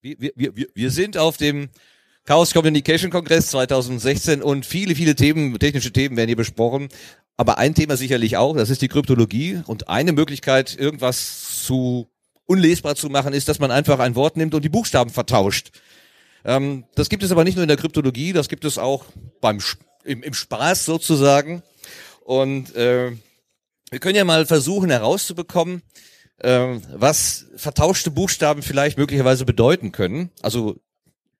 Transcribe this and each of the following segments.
Wir, wir, wir, wir sind auf dem Chaos Communication Kongress 2016 und viele, viele Themen, technische Themen werden hier besprochen. Aber ein Thema sicherlich auch, das ist die Kryptologie. Und eine Möglichkeit, irgendwas zu unlesbar zu machen, ist, dass man einfach ein Wort nimmt und die Buchstaben vertauscht. Ähm, das gibt es aber nicht nur in der Kryptologie, das gibt es auch beim im, im Spaß sozusagen. Und äh, wir können ja mal versuchen herauszubekommen, äh, was vertauschte Buchstaben vielleicht möglicherweise bedeuten können. Also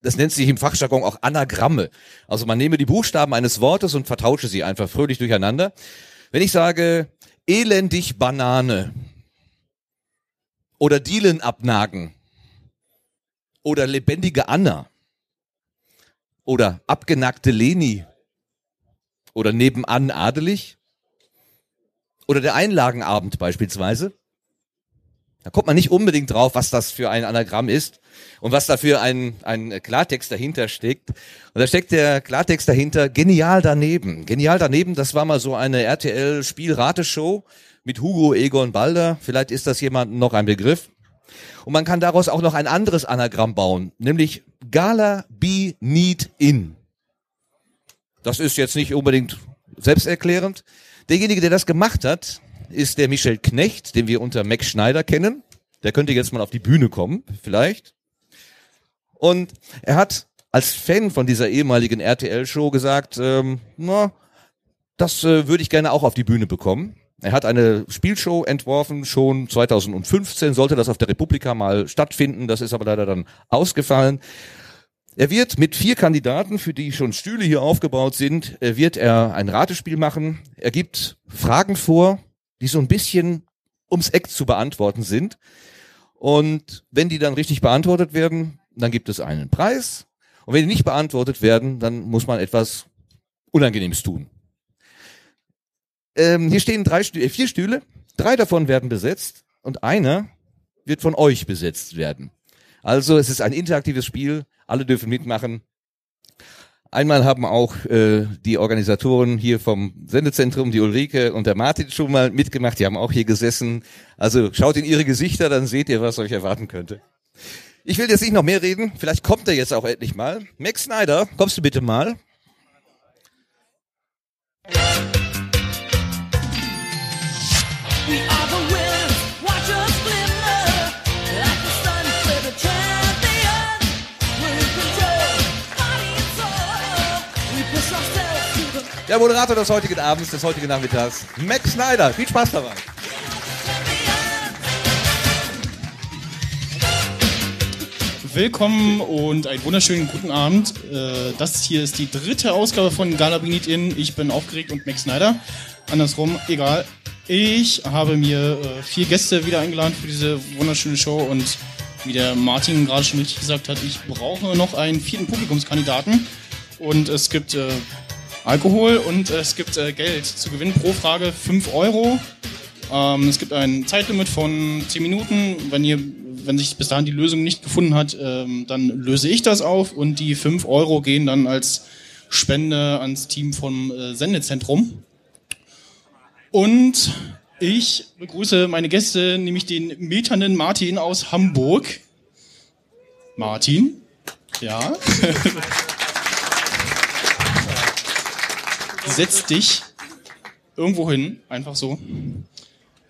das nennt sich im Fachjargon auch Anagramme. Also man nehme die Buchstaben eines Wortes und vertausche sie einfach fröhlich durcheinander. Wenn ich sage elendig Banane oder Dielen abnagen oder lebendige Anna oder abgenagte Leni oder nebenan adelig oder der Einlagenabend beispielsweise, da kommt man nicht unbedingt drauf, was das für ein Anagramm ist und was da für ein, ein Klartext dahinter steckt. Und da steckt der Klartext dahinter genial daneben. Genial daneben, das war mal so eine RTL-Spielrateshow mit Hugo Egon Balder. Vielleicht ist das jemand noch ein Begriff. Und man kann daraus auch noch ein anderes Anagramm bauen, nämlich Gala Be Need In. Das ist jetzt nicht unbedingt selbsterklärend. Derjenige, der das gemacht hat, ist der Michel Knecht, den wir unter Max Schneider kennen. Der könnte jetzt mal auf die Bühne kommen, vielleicht. Und er hat als Fan von dieser ehemaligen RTL-Show gesagt, ähm, na, das äh, würde ich gerne auch auf die Bühne bekommen. Er hat eine Spielshow entworfen, schon 2015 sollte das auf der Republika mal stattfinden, das ist aber leider dann ausgefallen. Er wird mit vier Kandidaten, für die schon Stühle hier aufgebaut sind, äh, wird er ein Ratespiel machen. Er gibt Fragen vor, die so ein bisschen ums Eck zu beantworten sind. Und wenn die dann richtig beantwortet werden, dann gibt es einen Preis. Und wenn die nicht beantwortet werden, dann muss man etwas Unangenehmes tun. Ähm, hier stehen drei Stühle, äh, vier Stühle. Drei davon werden besetzt und einer wird von euch besetzt werden. Also es ist ein interaktives Spiel. Alle dürfen mitmachen. Einmal haben auch äh, die Organisatoren hier vom Sendezentrum, die Ulrike und der Martin schon mal mitgemacht. Die haben auch hier gesessen. Also schaut in ihre Gesichter, dann seht ihr, was euch erwarten könnte. Ich will jetzt nicht noch mehr reden. Vielleicht kommt er jetzt auch endlich mal. Max Snyder, kommst du bitte mal? Der Moderator des heutigen Abends, des heutigen Nachmittags, Max Snyder. Viel Spaß dabei. Willkommen und einen wunderschönen guten Abend. Äh, das hier ist die dritte Ausgabe von Gala Bring In. Ich bin aufgeregt und Max Snyder. Andersrum, egal. Ich habe mir äh, vier Gäste wieder eingeladen für diese wunderschöne Show und wie der Martin gerade schon richtig gesagt hat, ich brauche noch einen vierten Publikumskandidaten. Und es gibt äh, Alkohol und es gibt äh, Geld zu gewinnen pro Frage 5 Euro. Ähm, es gibt ein Zeitlimit von 10 Minuten. Wenn ihr, wenn sich bis dahin die Lösung nicht gefunden hat, ähm, dann löse ich das auf und die 5 Euro gehen dann als Spende ans Team vom äh, Sendezentrum. Und ich begrüße meine Gäste, nämlich den meternden Martin aus Hamburg. Martin? Ja. setz dich irgendwo hin, einfach so.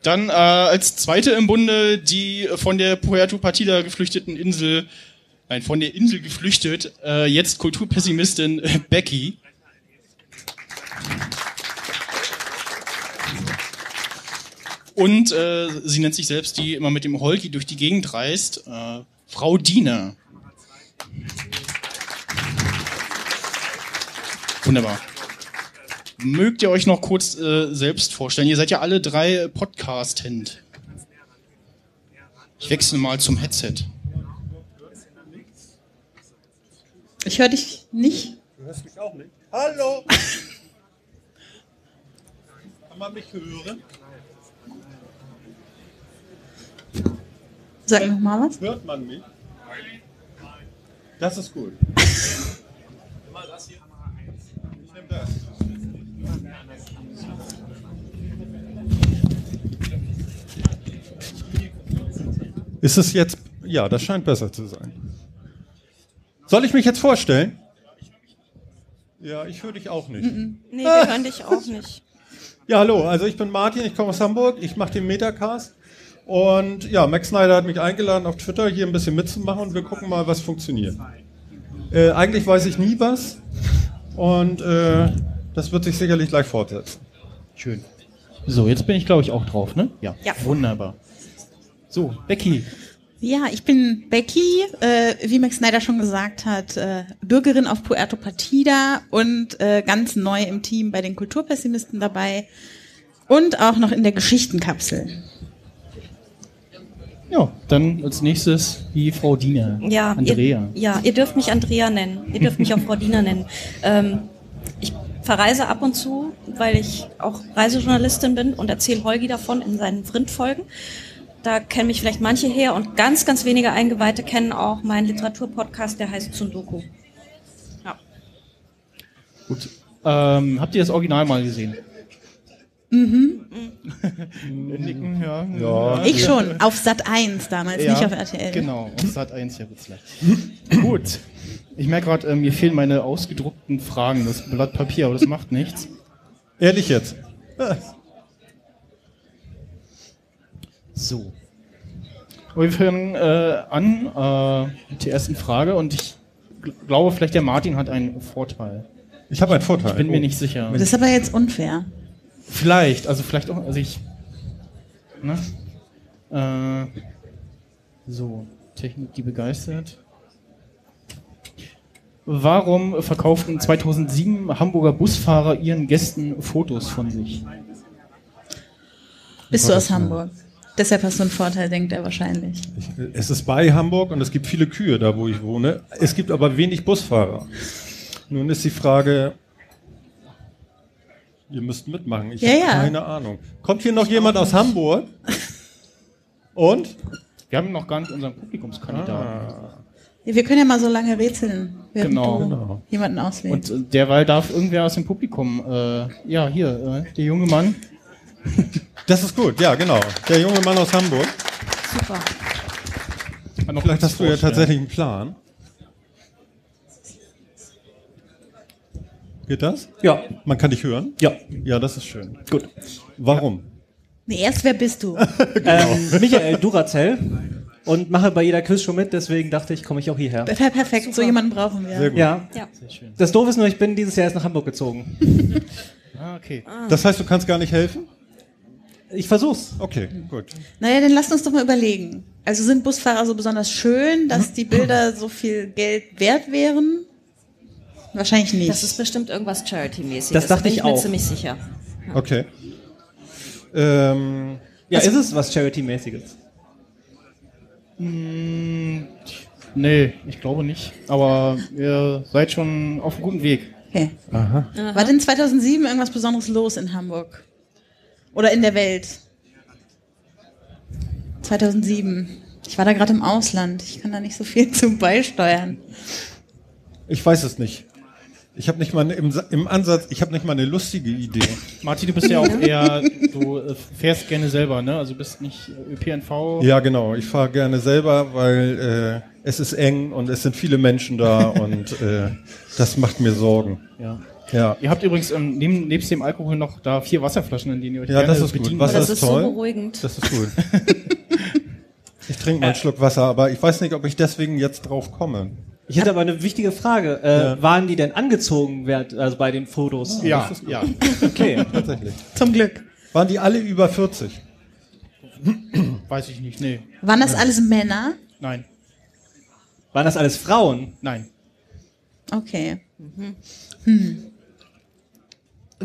Dann äh, als zweite im Bunde die von der Puerto Partida geflüchteten Insel, nein, von der Insel geflüchtet, äh, jetzt Kulturpessimistin äh, Becky. Und äh, sie nennt sich selbst, die immer mit dem Holgi durch die Gegend reist, äh, Frau Diener. Wunderbar. Mögt ihr euch noch kurz äh, selbst vorstellen? Ihr seid ja alle drei Podcast-Hend. Ich wechsle mal zum Headset. Ich höre dich nicht. Du hörst mich auch nicht. Hallo! Kann man mich hören? Sag noch mal was. Hört man mich? Das ist gut. Ich nehme das. Ist es jetzt, ja, das scheint besser zu sein. Soll ich mich jetzt vorstellen? Ja, ich höre dich auch nicht. Nee, wir hören dich auch nicht. Ja, hallo, also ich bin Martin, ich komme aus Hamburg, ich mache den Metacast. Und ja, Max Snyder hat mich eingeladen auf Twitter hier ein bisschen mitzumachen und wir gucken mal, was funktioniert. Äh, eigentlich weiß ich nie was und äh, das wird sich sicherlich gleich fortsetzen. Schön. So, jetzt bin ich glaube ich auch drauf, ne? Ja. Ja. Wunderbar. So, Becky. Ja, ich bin Becky, äh, wie Max Snyder schon gesagt hat, äh, Bürgerin auf Puerto Partida und äh, ganz neu im Team bei den Kulturpessimisten dabei und auch noch in der Geschichtenkapsel. Ja, dann als nächstes die Frau Diener. Ja, Andrea. Ihr, ja, ihr dürft mich Andrea nennen. Ihr dürft mich auch Frau Diener nennen. Ähm, ich verreise ab und zu, weil ich auch Reisejournalistin bin und erzähle Holgi davon in seinen Vrindfolgen. Da kennen mich vielleicht manche her und ganz, ganz wenige Eingeweihte kennen auch meinen Literaturpodcast, der heißt Tsundoku. Ja. Gut. Ähm, habt ihr das Original mal gesehen? Mhm. Nicken, ja. Ja. Ich schon, auf Sat 1 damals, Ja, nicht auf RTL. Genau, auf Sat 1, ja, wird's leicht. Gut. Ich merke gerade, äh, mir fehlen meine ausgedruckten Fragen, das Blatt Papier, aber das macht nichts. Ehrlich jetzt. So. Wir fangen äh, an äh, mit der ersten Frage und ich gl- glaube, vielleicht der Martin hat einen Vorteil. Ich habe einen Vorteil. Ich bin mir Oh. nicht sicher. Das ist aber jetzt unfair. Vielleicht, also vielleicht auch, also ich. Ne? Äh, so, Technik, die begeistert. Warum verkauften 2007 Hamburger Busfahrer ihren Gästen Fotos von sich? Bist du aus Hamburg? Deshalb hast du einen Vorteil, denkt er wahrscheinlich. Es ist bei Hamburg und es gibt viele Kühe da, wo ich wohne. Es gibt aber wenig Busfahrer. Nun ist die Frage, ihr müsst mitmachen. Ich Ja, habe ja. keine Ahnung. Kommt hier noch jemand aus Hamburg? Und? Wir haben noch gar nicht unseren Publikumskandidaten. Wir können ja mal so lange rätseln, während Genau. du Genau. jemanden auswählst. Und äh, derweil darf irgendwer aus dem Publikum, äh, ja, hier, äh, der junge Mann. Das ist gut, ja, genau. Der junge Mann aus Hamburg. Super. Vielleicht hast du ja tatsächlich einen Plan. Geht das? Ja, Man kann dich hören? ja. Ja, das ist schön. Gut. Warum? Nee, erst wer bist du? Ähm, Michael Duracell und mache bei jeder Quiz schon mit, deswegen dachte ich, komme ich auch hierher. Per perfekt, so jemanden brauchen wir. Sehr gut. Ja. Ja. Das Doof ist nur, ich bin dieses Jahr erst nach Hamburg gezogen. Ah, okay. Das heißt, du kannst gar nicht helfen? Ich versuch's. Okay, gut. Naja, dann lasst uns doch mal überlegen. Also sind Busfahrer so besonders schön, dass die Bilder so viel Geld wert wären? Wahrscheinlich nicht. Das ist bestimmt irgendwas Charity-mäßiges. Das dachte da bin ich ich mir auch. ziemlich sicher. Okay. Ähm, Ja, ist es was Charity-mäßiges? Nee, ich glaube nicht. Aber ihr seid schon auf einem guten Weg. okay. War denn 2007 irgendwas Besonderes los in Hamburg? Oder in der Welt? 2007. Ich war da gerade im Ausland. Ich kann da nicht so viel zu beisteuern. ich weiß es nicht. Ich habe nicht mal eine, im, im Ansatz, ich habe nicht mal eine lustige Idee. Martin, du bist ja auch eher, du äh, fährst gerne selber, ne? Also bist nicht äh, ÖPNV. Ja, genau. Ich fahre gerne selber, weil äh, es ist eng und es sind viele Menschen da und äh, das macht mir Sorgen. Ja. Ja, Ihr habt übrigens ähm, neben, nebst dem Alkohol noch da vier Wasserflaschen, in denen ihr euch Ja, gerne das ist gut. bedienen Wasser Das ist ist so toll. beruhigend. das ist gut. Ich trinke mal einen Schluck Wasser, aber ich weiß nicht, ob ich deswegen jetzt drauf komme. Ich hätte aber eine wichtige Frage. Äh, Waren die denn angezogen während, also bei den Fotos? Ja, ja. Okay. Tatsächlich. Zum Glück. Waren die alle über 40? Weiß ich nicht, nee. Waren das alles Männer? Nein, Waren das alles Frauen? nein. Okay. Hm.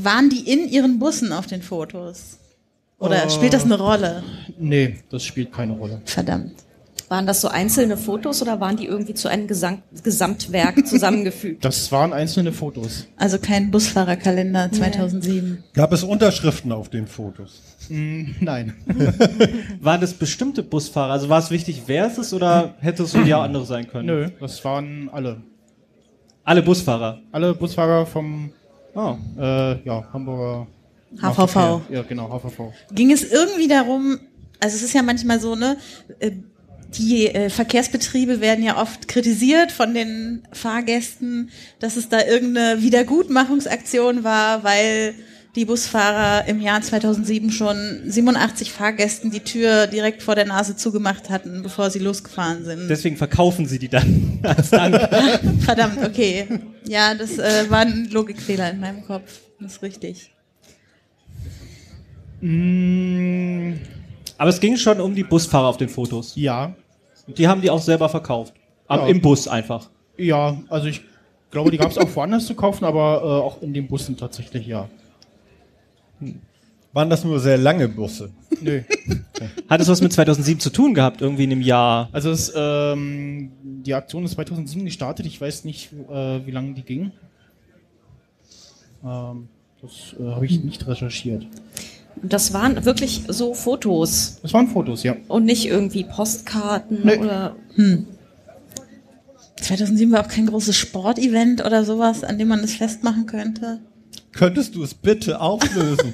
Waren die in ihren Bussen auf den Fotos? Oder spielt das eine Rolle? Nee, das spielt keine Rolle. Verdammt. Waren das so einzelne Fotos oder waren die irgendwie zu einem Gesang Gesamtwerk zusammengefügt? Das waren einzelne Fotos. Also kein Busfahrerkalender 2007. Gab es Unterschriften auf den Fotos? Nein. Waren das bestimmte Busfahrer? Also war es wichtig, wer es ist oder hätte es so ja andere sein können? Nö, das waren alle. Alle Busfahrer. Alle Busfahrer vom Oh. äh, ja, Hamburger HVV. Ja, genau, HVV. Ging es irgendwie darum, also es ist ja manchmal so, ne, äh, die äh, Verkehrsbetriebe werden ja oft kritisiert von den Fahrgästen, dass es da irgendeine Wiedergutmachungsaktion war, weil die Busfahrer im Jahr 2007 schon 87 Fahrgästen die Tür direkt vor der Nase zugemacht hatten, bevor sie losgefahren sind. Deswegen verkaufen sie die dann als Dank. Verdammt, okay. Ja, das äh, war ein Logikfehler in meinem Kopf. Das ist richtig. Mm, Aber es ging schon um die Busfahrer auf den Fotos. Ja, Die haben die auch selber verkauft. Am, Ja. Im Bus einfach. ja, also ich glaube, die gab es auch woanders zu kaufen, aber äh, auch in den Bussen tatsächlich, ja. Waren das nur sehr lange Busse? Nö. Hat es was mit 2007 zu tun gehabt? Irgendwie in einem Jahr? Also es, ähm, die Aktion ist 2007 gestartet. Ich weiß nicht, äh, wie lange die ging. Ähm, das äh, habe ich nicht recherchiert. Und das waren wirklich so Fotos Das waren Fotos, ja. und nicht irgendwie Postkarten Nee. oder 2007 war auch kein großes Sportevent oder sowas, an dem man das festmachen könnte. Könntest du es bitte auflösen?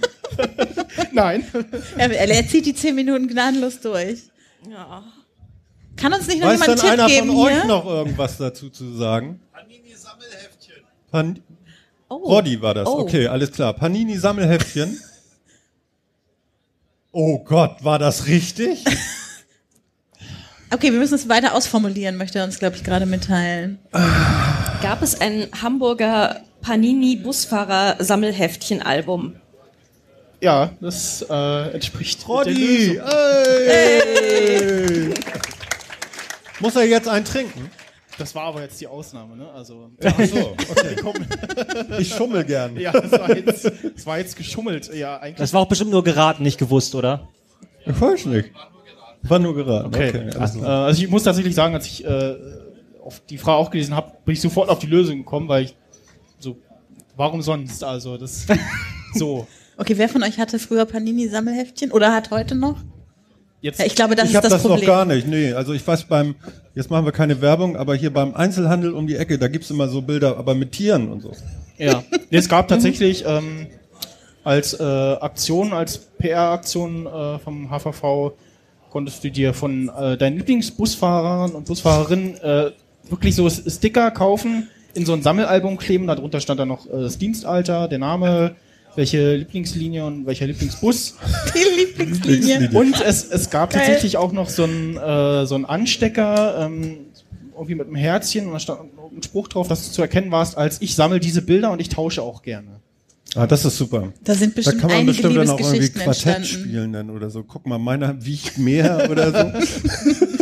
Nein. Er, er, zieht die 10 Minuten gnadenlos durch. ja. Kann uns nicht noch Weiß jemand denn einen Tipp einer geben von euch hier? noch irgendwas dazu zu sagen? Pan Oh. Roddy war das. Oh. Okay, alles klar. Panini Sammelheftchen. Oh Gott, war das richtig? Okay, wir müssen es weiter ausformulieren, möchte er uns, glaube ich, gerade mitteilen. Gab es ein Hamburger Panini-Busfahrer-Sammelheftchen-Album? Ja, das äh, entspricht der Roddy! Lösung. Ey! Muss er jetzt einen trinken? Das war aber jetzt die Ausnahme, ne? Also Ach so, okay. Ich schummel gern. ja, das war jetzt, das war jetzt geschummelt. Ja, eigentlich. Das war auch bestimmt nur geraten, nicht gewusst, oder? Ich weiß nicht. War nur geraten. Okay. Okay. Äh, klar. also ich muss tatsächlich sagen, als ich äh, auf die Frage auch gelesen habe, bin ich sofort auf die Lösung gekommen, weil ich warum sonst? Also das so. Okay, wer von euch hatte früher Panini-Sammelheftchen oder hat heute noch? Jetzt Ja, ich glaube, das ich ist habe das, das, noch Problem. gar nicht. Nee, also ich weiß beim, jetzt machen wir keine Werbung, aber hier beim Einzelhandel um die Ecke, da gibt's immer so Bilder, aber mit Tieren und so. Ja. Nee, es gab tatsächlich ähm, als äh, Aktion, als PR-Aktion äh, vom HVV konntest du dir von äh, deinen Lieblingsbusfahrern und Busfahrerinnen äh, wirklich so Sticker kaufen, in so ein Sammelalbum kleben. Darunter stand dann noch äh, das Dienstalter, der Name, welche Lieblingslinie und welcher Lieblingsbus. Die Lieblingslinie. Und es, es gab Geil. tatsächlich auch noch so einen äh, so einen Anstecker, ähm, irgendwie mit einem Herzchen und da stand ein Spruch drauf, dass du zu erkennen warst, als ich sammle diese Bilder und ich tausche auch gerne. Ah, das ist super. Da sind Da bestimmt kann man bestimmt dann auch irgendwie Quartett entstanden. spielen dann oder so. Guck mal, meiner wiegt mehr oder so.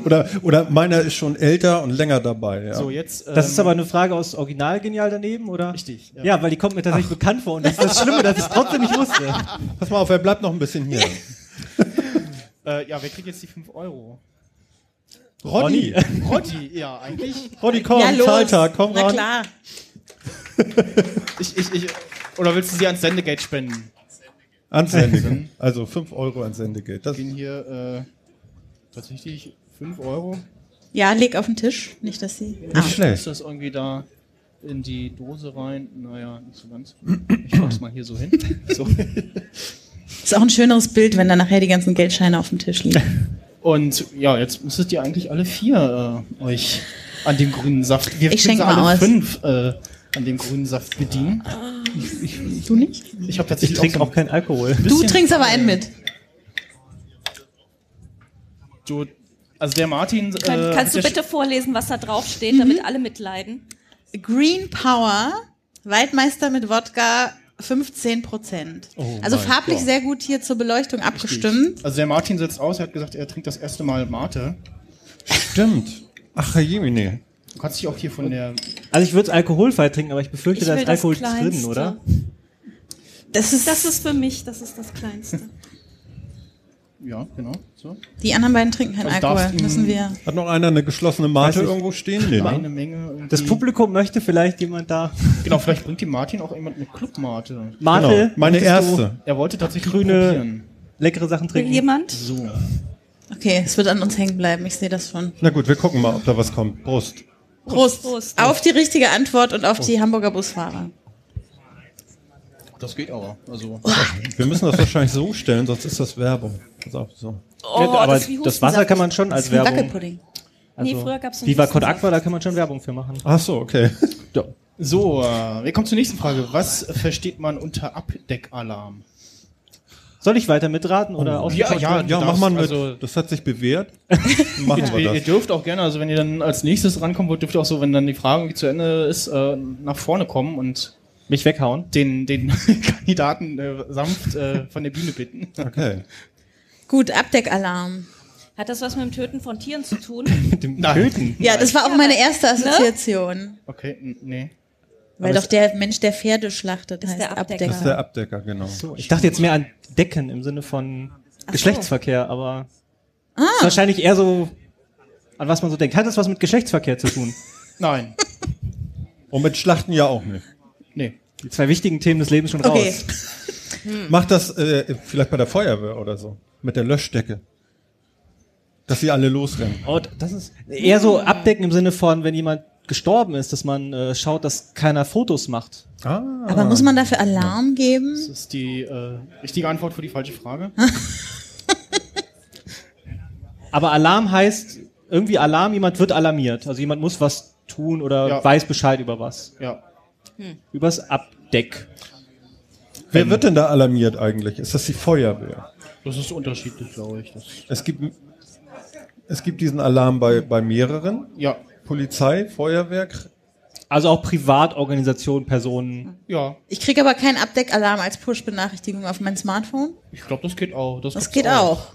oder, oder meiner ist schon älter und länger dabei. Ja. So, jetzt. Das ähm, ist aber eine Frage aus Original genial daneben, oder? Richtig, ja. Ja, weil die kommt mir tatsächlich bekannt vor und das ist das Schlimme, dass ich es trotzdem nicht wusste. Pass mal auf, er bleibt noch ein bisschen hier. Äh, ja, wer kriegt jetzt die 5 Euro? Roddy, Roddy, ja, eigentlich. Roddy, komm, Ja, los. Zahltag, komm Na ran. klar. Ich, ich, ich, oder willst du sie ans Sendegate spenden? Ans Sendegeld. Also 5 Euro ans Sendegeld. Das, Gehen hier äh, tatsächlich 5 Euro. Ja, leg auf den Tisch. Nicht, dass sie. nicht Ist schlecht. das irgendwie da in die Dose rein? Naja, nicht so ganz. Ich mach's mal hier so hin. So. Ist auch ein schöneres Bild, wenn da nachher die ganzen Geldscheine auf dem Tisch liegen. Und ja, jetzt müsstet ihr eigentlich alle vier äh, euch an dem grünen Saft. Wir Ich können schenk sie alle mal aus. fünf äh, an dem grünen Saft bedienen. Du nicht? Ich Ich tatsächlich trinke so auch keinen Alkohol. Du trinkst aber einen mit. Du, also der Martin. Kann, äh, kannst du bitte vorlesen, was da drauf steht, Mhm. damit alle mitleiden? Green Power, Waldmeister mit Wodka, 15 Prozent. also mein farblich Gott. sehr gut hier zur Beleuchtung schon- abgestimmt. Also der Martin setzt aus, er hat gesagt, er trinkt das erste Mal Mate. Stimmt. Ach, Jemine. Du kannst dich auch hier von der. Also ich würde es alkoholfrei trinken, aber ich befürchte, Ich da ist Alkohol drin, oder? Das ist, Das ist für mich, das ist das Kleinste. Ja, genau. So. die anderen beiden trinken keinen Also Alkohol, müssen wir. Hat noch einer eine geschlossene Mate irgendwo stehen? Nee, Eine ne? Menge. Das Publikum möchte vielleicht jemand da. Genau, vielleicht bringt die Martin auch jemand eine Clubmate. Mate, Genau, meine erste. Er wollte tatsächlich Grüne- probieren. Leckere Sachen Will trinken. jemand? So. Okay, es wird an uns hängen bleiben, ich sehe das schon. Na gut, wir gucken mal, ob da was kommt. Prost. Prost. Prost. Auf die richtige Antwort und auf die Hamburger Busfahrer. Das geht aber. Also. Wir müssen das wahrscheinlich so stellen, sonst ist das Werbung. Pass auf, so. Oh, aber das ist wie das. Wasser kann man schon als Wie Werbung. Wackelpudding. Also, Nee, früher gab's Viva Cod. Aqua, da kann man schon Werbung für machen. Ach so, okay. Ja. So, äh, wir kommen zur nächsten Frage. Was versteht man unter Abdeckalarm? Soll ich weiter mitraten oder Ja, ausgetauscht ja, du Ja, mach mal mit. also- das hat sich bewährt. Machen Ihr, wir ihr das. dürft auch gerne, also wenn ihr dann als nächstes rankommen wollt, dürft ihr auch so, wenn dann die Frage zu Ende ist, äh, nach vorne kommen und Mich weghauen. den, den Kandidaten äh, sanft äh, von der Bühne bitten. Okay. Gut, Abdeckalarm. Hat das was mit dem Töten von Tieren zu tun? Mit dem Nein. Töten. Ja, das war auch meine erste Assoziation. Okay, nee. Weil doch der Mensch, der Pferde schlachtet, heißt der Abdecker. Abdecker. Das ist der Abdecker, genau. Ich dachte jetzt mehr an Decken im Sinne von so. Geschlechtsverkehr, aber ist wahrscheinlich eher so, an was man so denkt. Hat das was mit Geschlechtsverkehr zu tun? Nein. Und mit Schlachten ja auch nicht. Nee. Die zwei wichtigen Themen des Lebens schon Okay. raus. Macht das äh, vielleicht bei der Feuerwehr oder so. Mit der Löschdecke. Dass sie alle losrennen. Oh, das ist eher so abdecken im Sinne von, wenn jemand gestorben ist, dass man äh, schaut, dass keiner Fotos macht. Ah. Aber muss man dafür Alarm geben? Das ist die äh, richtige Antwort für die falsche Frage. Aber Alarm heißt irgendwie Alarm, jemand wird alarmiert. Also jemand muss was tun oder Ja. weiß Bescheid über was. Ja. Übers Abdeck. Wer wird denn da alarmiert eigentlich? Ist das die Feuerwehr? Das ist unterschiedlich, glaube ich. Das, Es gibt, es gibt diesen Alarm bei, bei mehreren. ja. Polizei, Feuerwehr. Also auch Privatorganisationen, Personen. Ja. Ich kriege aber keinen Abdeckalarm als Push-Benachrichtigung auf mein Smartphone. Ich glaube, das geht auch. Das, Das geht auch.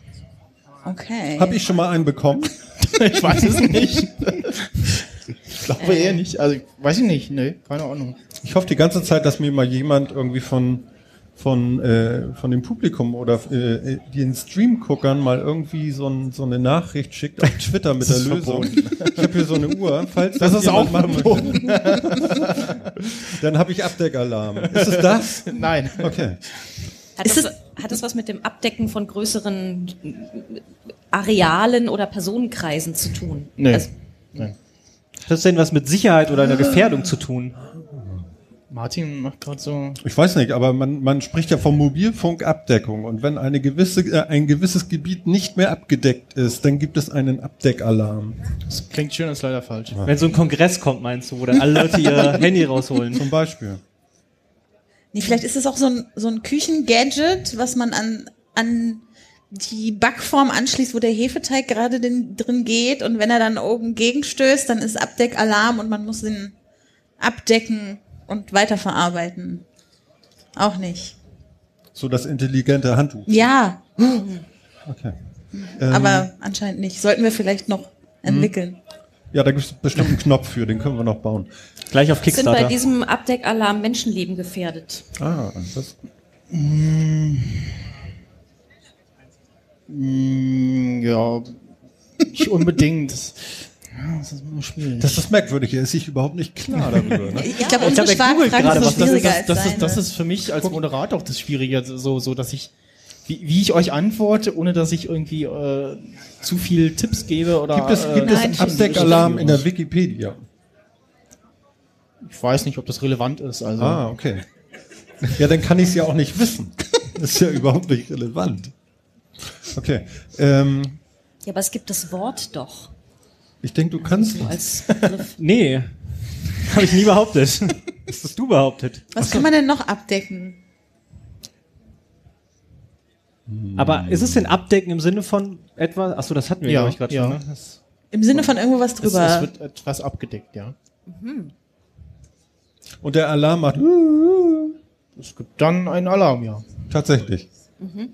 Okay. Habe ich schon mal einen bekommen? ich weiß es nicht. ich glaube eher nicht. Also, weiß ich nicht. Nee, keine Ahnung. Ich hoffe die ganze Zeit, dass mir mal jemand irgendwie von von äh, von dem Publikum oder äh, den Stream-Guckern mal irgendwie so, ein, so eine Nachricht schickt auf Twitter mit der ist Lösung. Ich habe hier so eine Uhr. Falls Das ist jemand auch machen möchte, dann habe ich Abdeckalarm. Ist es das? Nein. Okay. Hat Ist das, hat das was mit dem Abdecken von größeren Arealen oder Personenkreisen zu tun? Nee. Also, Hat das denn was mit Sicherheit oder einer Gefährdung zu tun? Martin macht gerade so. Ich weiß nicht, aber man, man spricht ja von Mobilfunkabdeckung und wenn eine gewisse, äh, ein gewisses Gebiet nicht mehr abgedeckt ist, dann gibt es einen Abdeckalarm. Das klingt schön, ist leider falsch. Wenn so ein Kongress kommt, meinst du, wo dann alle Leute ihr Handy rausholen. Zum Beispiel. Nee, vielleicht ist es auch so ein, so ein Küchengadget, was man an, an die Backform anschließt, wo der Hefeteig gerade den, drin geht und wenn er dann oben gegenstößt, dann ist Abdeckalarm und man muss ihn abdecken und weiterverarbeiten. Auch nicht. So das intelligente Handtuch. Ja, Okay. aber anscheinend nicht. Sollten wir vielleicht noch entwickeln. Ja, da gibt es bestimmt einen Knopf für, den können wir noch bauen. Gleich auf sind bei Kickstarter. diesem Abdeckalarm Menschenleben gefährdet? Ah, das Mm, ja. Nicht unbedingt. Ja, das ist immer schwierig. Das ist merkwürdig, er ist sich überhaupt nicht klar darüber. Ne? Ich glaube, Ich unsere glaub, er googelt Fragen gerade, was das schwieriger das, das, ist, das ist für mich als Moderator auch das Schwierige, so, so dass ich, wie, wie ich euch antworte, ohne dass ich irgendwie äh, zu viel Tipps gebe oder. Gibt es, äh, gibt es Abdeckalarm in der Wikipedia? Ich weiß nicht, ob das relevant ist. Also Ah, okay. Ja, dann kann ich es ja auch nicht wissen. Das ist ja überhaupt nicht relevant. Okay. Ähm, Ja, aber es gibt das Wort doch ich denke, du kannst. als Begriff. Nee. Habe ich nie behauptet. Das hast du behauptet. Was kann man denn noch abdecken? Aber ist es denn Abdecken im Sinne von etwa? Achso, das hatten wir, Ja, glaube ich, gerade ja. schon. Ne? Das, Im Sinne von irgendwo was es, drüber. es wird etwas abgedeckt, ja. Und der Alarm macht Es gibt dann einen Alarm, ja. tatsächlich.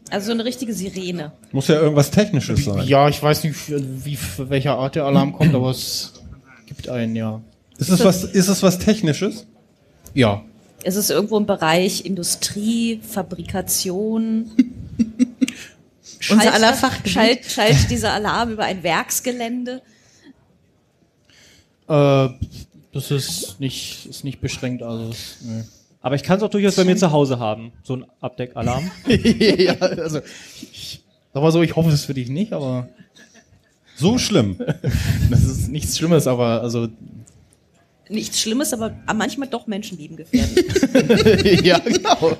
Also so eine richtige Sirene. Muss ja irgendwas Technisches sein. Ja, ich weiß nicht, wie, für welcher Art der Alarm kommt, aber es gibt einen, ja. Ist es was, ist es was Technisches? Ja. Es ist irgendwo im Bereich Industrie, Fabrikation. Unser aller Schaltet- Fachgebiet. Schalt, schaltet dieser Alarm über ein Werksgelände. Äh, das ist nicht, ist nicht beschränkt, also. es- Nee. Aber ich kann es auch durchaus bei mir zu Hause haben. So ein Abdeckalarm. ja, also. Ich, sag mal so, ich hoffe es für dich nicht, aber. So schlimm. Das ist nichts Schlimmes, aber also. Nichts Schlimmes, aber manchmal doch Menschenleben gefährdet. ja, genau.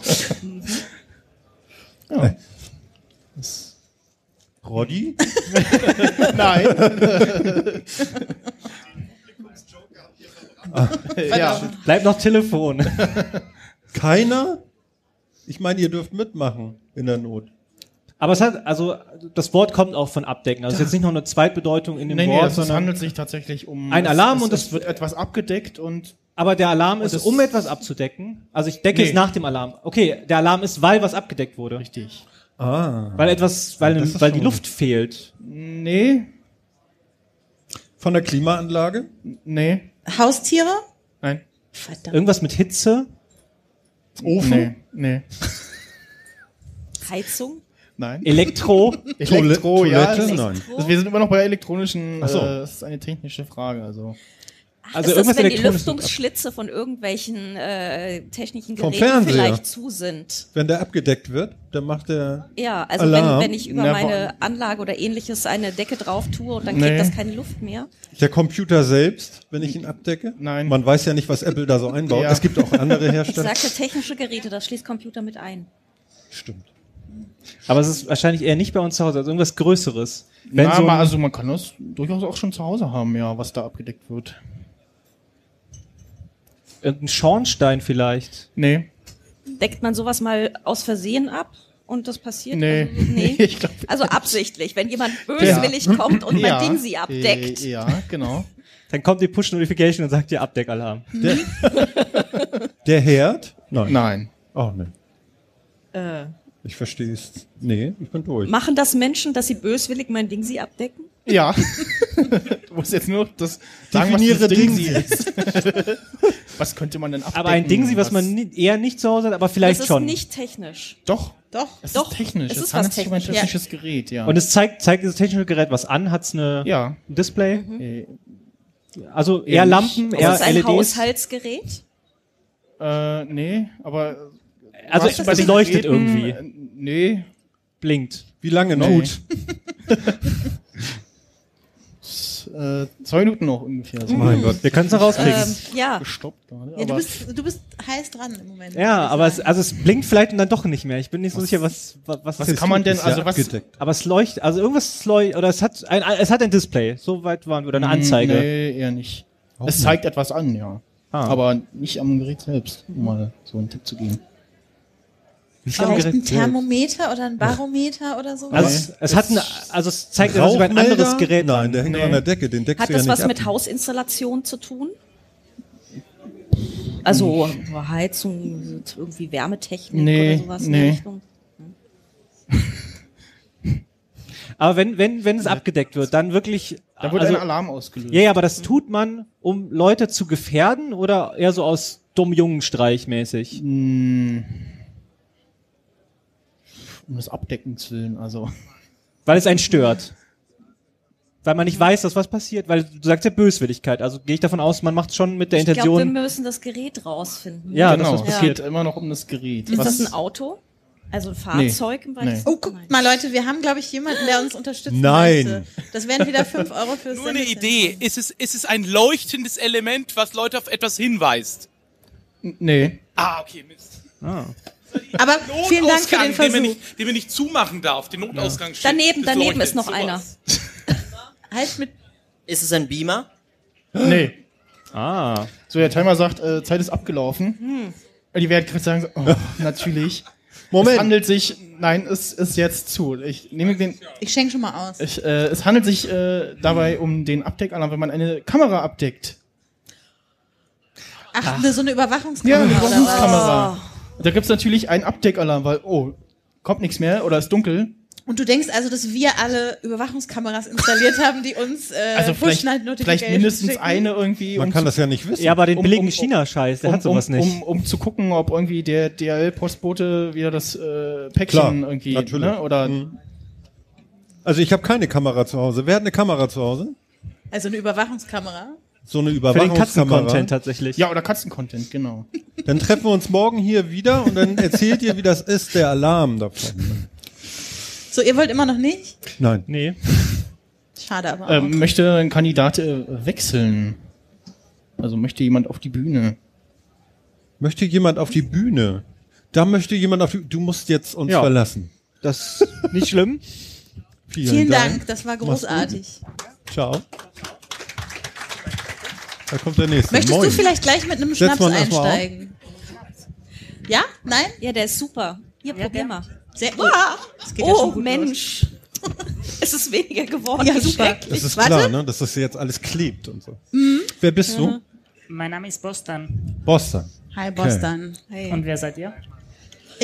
Roddy? Nein. ja. Bleibt noch Telefon. Keiner? Ich meine, ihr dürft mitmachen in der Not. Aber es hat, also, das Wort kommt auch von abdecken. Also, es ist jetzt nicht noch eine Zweitbedeutung in dem Nee, nee, Wort, es, es sondern, handelt sich tatsächlich um Ein es- Alarm es, und es es- wird etwas abgedeckt und aber der Alarm ist, um etwas abzudecken. Also, ich decke Nee. es nach dem Alarm. Okay, der Alarm ist, weil was abgedeckt wurde. richtig. Ah. Weil etwas, weil, ist weil die Luft fehlt. Nee, Von der Klimaanlage? nee, Haustiere? nein, Verdammt. Irgendwas mit Hitze. Ofen? nee, nee, Heizung? nein. Elektro. Elektro, ja. Toilette? es ist- Nein. Also wir sind immer noch bei elektronischen, Ach so. äh, das ist eine technische Frage, also. Also ist irgendwas das, wenn die Lüftungsschlitze von irgendwelchen äh, technischen Geräten vielleicht zu sind? Wenn der abgedeckt wird, dann macht der. Ja, also Alarm? wenn, wenn ich über Na, meine Anlage oder ähnliches eine Decke drauf tue und dann Nee. kriegt das keine Luft mehr. Der Computer selbst, wenn ich ihn abdecke? Nein. Man weiß ja nicht, was Apple da so einbaut. Ja. Es gibt auch andere Ich Hersteller. sagte technische Geräte, das schließt Computer mit ein. Stimmt. Aber es ist wahrscheinlich eher nicht bei uns zu Hause, also irgendwas Größeres. Wenn Na, so also man kann das durchaus auch schon zu Hause haben, ja, was da abgedeckt wird. Irgendein Schornstein vielleicht. Nee, Deckt man sowas mal aus Versehen ab und das passiert? nee, Also, nee. ich glaube. Also absichtlich, wenn jemand böswillig kommt und mein Ding sie abdeckt. Ja, genau. Dann kommt die Push-Notification und sagt dir Abdeckalarm. Der Herd? Nein. Nein. Oh, nee. Äh, Ich verstehe es. Nee, ich bin durch. machen das Menschen, dass sie böswillig mein Ding sie abdecken? Ja. du musst jetzt nur das sagen, was Definiere das Ding Dingsi. ist. Was könnte man denn abdecken? Aber ein Ding, was man ni- eher nicht zu Hause hat, aber vielleicht das ist schon. nicht technisch. Doch. Doch. Es Doch, ist technisch. es Es, ist handelt was sich um ein Technisches. technisches Gerät, ja. Und es zeigt, zeigt dieses technische Gerät was an? Hat's eine ja. ein Display? Äh, Also Eher eher. Lampen, Ist eher es ein LEDs? Haushaltsgerät? äh, nee, aber. Also was es den leuchtet Geräten, irgendwie. äh, Nee. Blinkt. Wie lange noch? Nee. Äh, zwei Minuten noch ungefähr. So. Mein Gott. Wir können es noch rauskriegen. Ähm, ja. Gestoppt gerade. Ja, du bist, du bist heiß dran im Moment. ja, aber es, also es blinkt vielleicht und dann doch nicht mehr. Ich bin nicht so sicher, was was, was, was es kann man denn, Ist ja also was. abgedeckt. Aber es leuchtet, also irgendwas leuchtet, oder es hat ein, es hat ein Display. So weit waren wir, oder eine Anzeige. Nee, eher nicht. Auch es nicht. zeigt etwas an, ja. Ah. Aber nicht am Gerät selbst, um mal so einen Tipp zu geben. Vielleicht ein. Thermometer oder ein Barometer oder so? Also es, es hat eine, also es zeigt über ein anderes Gerät. Nein, der hängt Nee. an der Decke. Den deckst Hat du ja das nicht was ab. mit Hausinstallation zu tun? Also Heizung, irgendwie Wärmetechnik Nee, oder sowas in nee. der Richtung? Aber wenn, wenn, wenn es abgedeckt wird, dann wirklich. Da wird also, ein Alarm ausgelöst. ja, ja, aber das tut man, um Leute zu gefährden oder eher so aus dumm Jungenstreich mäßig? Hm. Um das Abdecken zu willen, also. Weil es einen stört. Weil man nicht weiß, dass was passiert, weil du sagst ja Böswilligkeit. Also gehe ich davon aus, man macht schon mit der Ich glaube, wir Intention. müssen das Gerät rausfinden. Ja, genau, das was es passiert. geht immer noch um das Gerät. Ist Was- das ein Auto? Also ein Fahrzeug im weitesten Oh, guckt mal, Leute, wir haben, glaube ich, jemanden, der uns unterstützen Nein. möchte. Das wären wieder 5 Euro fürs Nur eine. Idee. Ist es, ist es ein leuchtendes Element, was Leute auf etwas hinweist? Nee. Ah, okay, Mist. Aber vielen Dank für den Notausgang, den man, Versuch. nicht, den man nicht zumachen darf. Den Notausgang steht- Daneben, daneben ist noch einer. Halt mit Ist es ein Beamer? Nee. Ah. So, der Timer sagt, äh, Zeit ist abgelaufen. Die werden gerade sagen, so, oh, natürlich. Es Moment. handelt sich, nein, es ist jetzt zu. Ich nehme den, Ich schenke schon mal aus. ich, äh, es handelt sich äh, dabei um den Abdeckalarm, wenn man eine Kamera abdeckt. Ach, eine- so eine Ja, Überwachungskamera. eine oder was? Überwachungskamera. Da gibt's natürlich einen Abdeckalarm, weil, oh, kommt nichts mehr oder ist dunkel. Und du denkst also, dass wir alle Überwachungskameras installiert haben, die uns äh, Also vielleicht, Push-Night-Notifications vielleicht mindestens schicken? eine irgendwie. Man um kann zu, das ja nicht wissen. Ja, aber den Um- billigen um- China-Scheiß, der um, hat sowas um, nicht. Um, um zu gucken, ob irgendwie der DHL-Postbote wieder das äh, Päckchen Klar, irgendwie, natürlich. ne? Oder Mhm. Also ich habe keine Kamera zu Hause. Wer hat eine Kamera zu Hause? Also eine Überwachungskamera. So eine Für den Überwachungskamera. Katzen-Content tatsächlich. ja, oder Katzencontent, genau. Dann treffen wir uns morgen hier wieder und dann erzählt ihr, wie das ist, der Alarm davon. So, ihr wollt immer noch nicht? Nein. Nee. Schade aber auch. Ähm, möchte ein Kandidat äh, wechseln? Also möchte jemand auf die Bühne? Möchte jemand auf die Bühne? Da möchte jemand auf die Du musst jetzt uns Ja. verlassen. Das ist nicht schlimm. Vielen Dank, das war großartig. Ciao. Da kommt der nächste. Möchtest Moin. du vielleicht gleich mit einem Schnaps einsteigen? Ja? Nein? Ja, der ist super. Hier, probier gern. mal. Sehr gut. Das geht ja Oh, schon gut Mensch. es ist weniger geworden. Ja, super. schrecklich. Das ist Warte. klar, ne? dass das jetzt alles klebt und so. Wer bist du? Mein Name ist Bostan. Boston. los. Hi, Boston. Hey, Und wer seid ihr?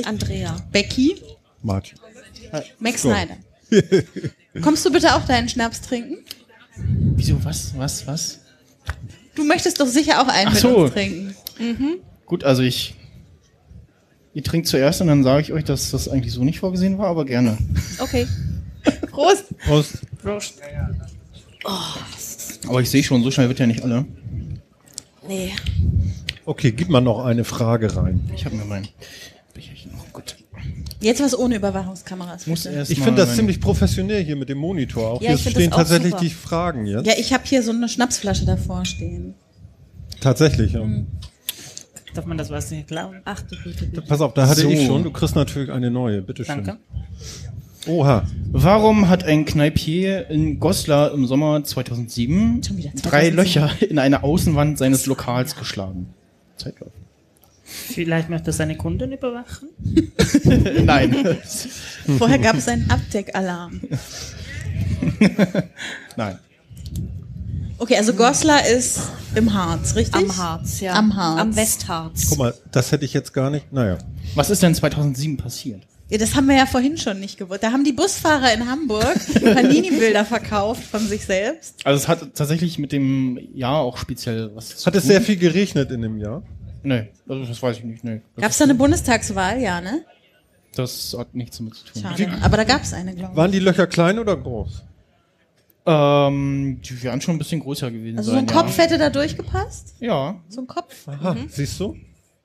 Andrea. Becky, Martin. Max Snyder. Kommst du bitte auch deinen Schnaps trinken? Wieso, was, was, was? Du möchtest doch sicher auch einen Ach mit so. uns trinken. Gut, also ich. Ihr trinkt zuerst und dann sage ich euch, dass das eigentlich so nicht vorgesehen war, aber gerne. Okay. Prost. Prost. Prost. Aber ich sehe schon, so schnell wird ja nicht alle. Nee. Okay, gib mal noch eine Frage rein. Ich habe mir mein Becherchen noch. Gut. Jetzt was ohne Überwachungskameras. Muss bitte. erst Ich finde das ziemlich professionell hier mit dem Monitor. Auch Ja, hier stehen auch tatsächlich super. die Fragen jetzt. Ja, ich habe hier so eine Schnapsflasche davor stehen. Tatsächlich, ja. Darf man das was nicht klauen? Ach du Güte. Güte. Pass auf, da hatte So. ich schon. Du kriegst natürlich eine neue. Bitteschön. Danke. Oha. Warum hat ein Kneipier in Goslar im Sommer 2007 Schon wieder drei 2007. Löcher in eine Außenwand seines Lokals geschlagen? Zeitläuft. Vielleicht möchte seine Kunden überwachen? Nein. Vorher gab es einen Abdeckalarm. Nein. Okay, also Goslar ist im Harz, richtig? Am Harz, ja. Am Harz. Am Westharz. Guck mal, das hätte ich jetzt gar nicht. Naja. Was ist denn 2007 passiert? Ja, das haben wir ja vorhin schon nicht gewusst. Da haben die Busfahrer in Hamburg Panini-Bilder verkauft von sich selbst. Also es hat tatsächlich mit dem Jahr auch speziell was zu Hat es tun. sehr viel geregnet in dem Jahr? Nee, also das weiß ich nicht. Nee. Gab es da eine Bundestagswahl? Ja, ne? das hat nichts damit zu tun. Schade. Aber da gab es eine, glaube ich. Waren die Löcher klein oder groß? Ähm, die wären schon ein bisschen größer gewesen Also so sein. ein Kopf hätte da durchgepasst? Ja. So ein Kopf? Aha, siehst du?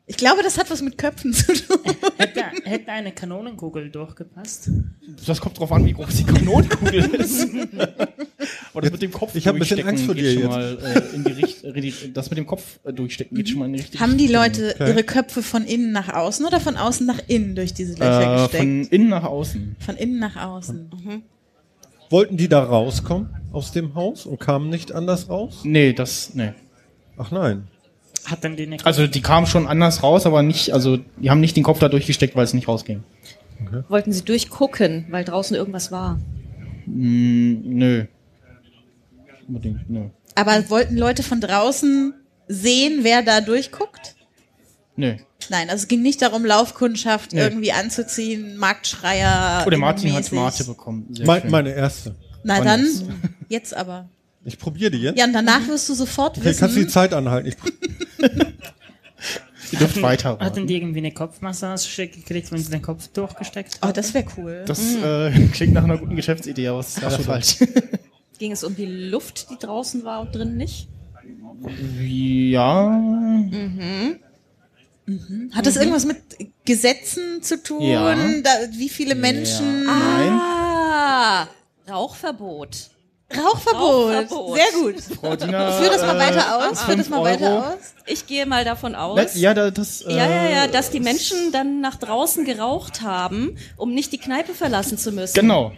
Ich glaube, das hat was mit Köpfen zu tun. Hätte, hätte eine Kanonenkugel durchgepasst? Das kommt drauf an, wie groß die Kanonenkugel ist. Aber das mit dem Kopf ich hab ein bisschen durchstecken Angst vor geht dir schon jetzt. mal äh, in die Richt äh, Das mit dem Kopf äh, durchstecken geht schon mal in die richtige Haben die. Leute Okay. ihre Köpfe von innen nach außen oder von außen nach innen durch diese Löcher äh, gesteckt? von innen nach außen. Von innen nach außen. Wollten die da rauskommen aus dem Haus und kamen nicht anders raus? Nee, das, nee. Ach nein. Hatten die eine Also die kamen schon anders raus, aber nicht, also die haben nicht den Kopf da durchgesteckt, weil es nicht rausging. Wollten sie durchgucken, weil draußen irgendwas war. Mm, nö. Unbedingt, nö. Aber wollten Leute von draußen sehen, wer da durchguckt? Nö. Nein, also es ging nicht darum, Laufkundschaft Nee. irgendwie anzuziehen, Marktschreier. Oh, der Martin hat. Mate bekommen. Schön. meine erste. Na Wann dann, jetzt? aber. Ich probiere die jetzt. Ja, und danach wirst du sofort okay, kannst du die wissen. Zeit anhalten? Ihr dürft weiter. Hatten die irgendwie eine Kopfmassage gekriegt, wenn sie den Kopf durchgesteckt haben? Oh, das wäre cool. Das äh, klingt nach einer guten Geschäftsidee, aber es ist leider falsch. Ging es um die Luft, die draußen war und drin nicht? ja. Hat das irgendwas mit Gesetzen zu tun? Ja. Da, wie viele Menschen? Nein. Ah, Rauchverbot. Rauchverbot. Rauchverbot. Sehr gut. Frau Diener, Führ das mal äh, weiter aus. Führ das mal weiter Euro. aus. Ich gehe mal davon aus. Na, ja, da- das. Äh, Ja, ja, ja, dass die Menschen dann nach draußen geraucht haben, um nicht die Kneipe verlassen zu müssen. Genau.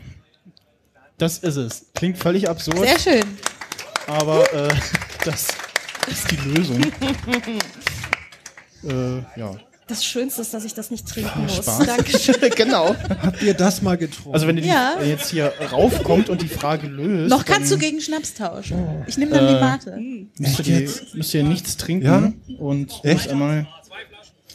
Das ist es. Klingt völlig absurd, Sehr schön. aber äh, das ist die Lösung. äh, ja. Das Schönste ist, dass ich das nicht trinken muss. Spaß. Dankeschön. genau. habt ihr das mal getrunken? Also wenn ihr die, Ja. äh, jetzt hier raufkommt und die Frage löst, Noch kannst du gegen Schnaps tauschen. Ich nehme dann die Mate. müsst ihr, müsst ihr nichts trinken Ja? und Echt? einmal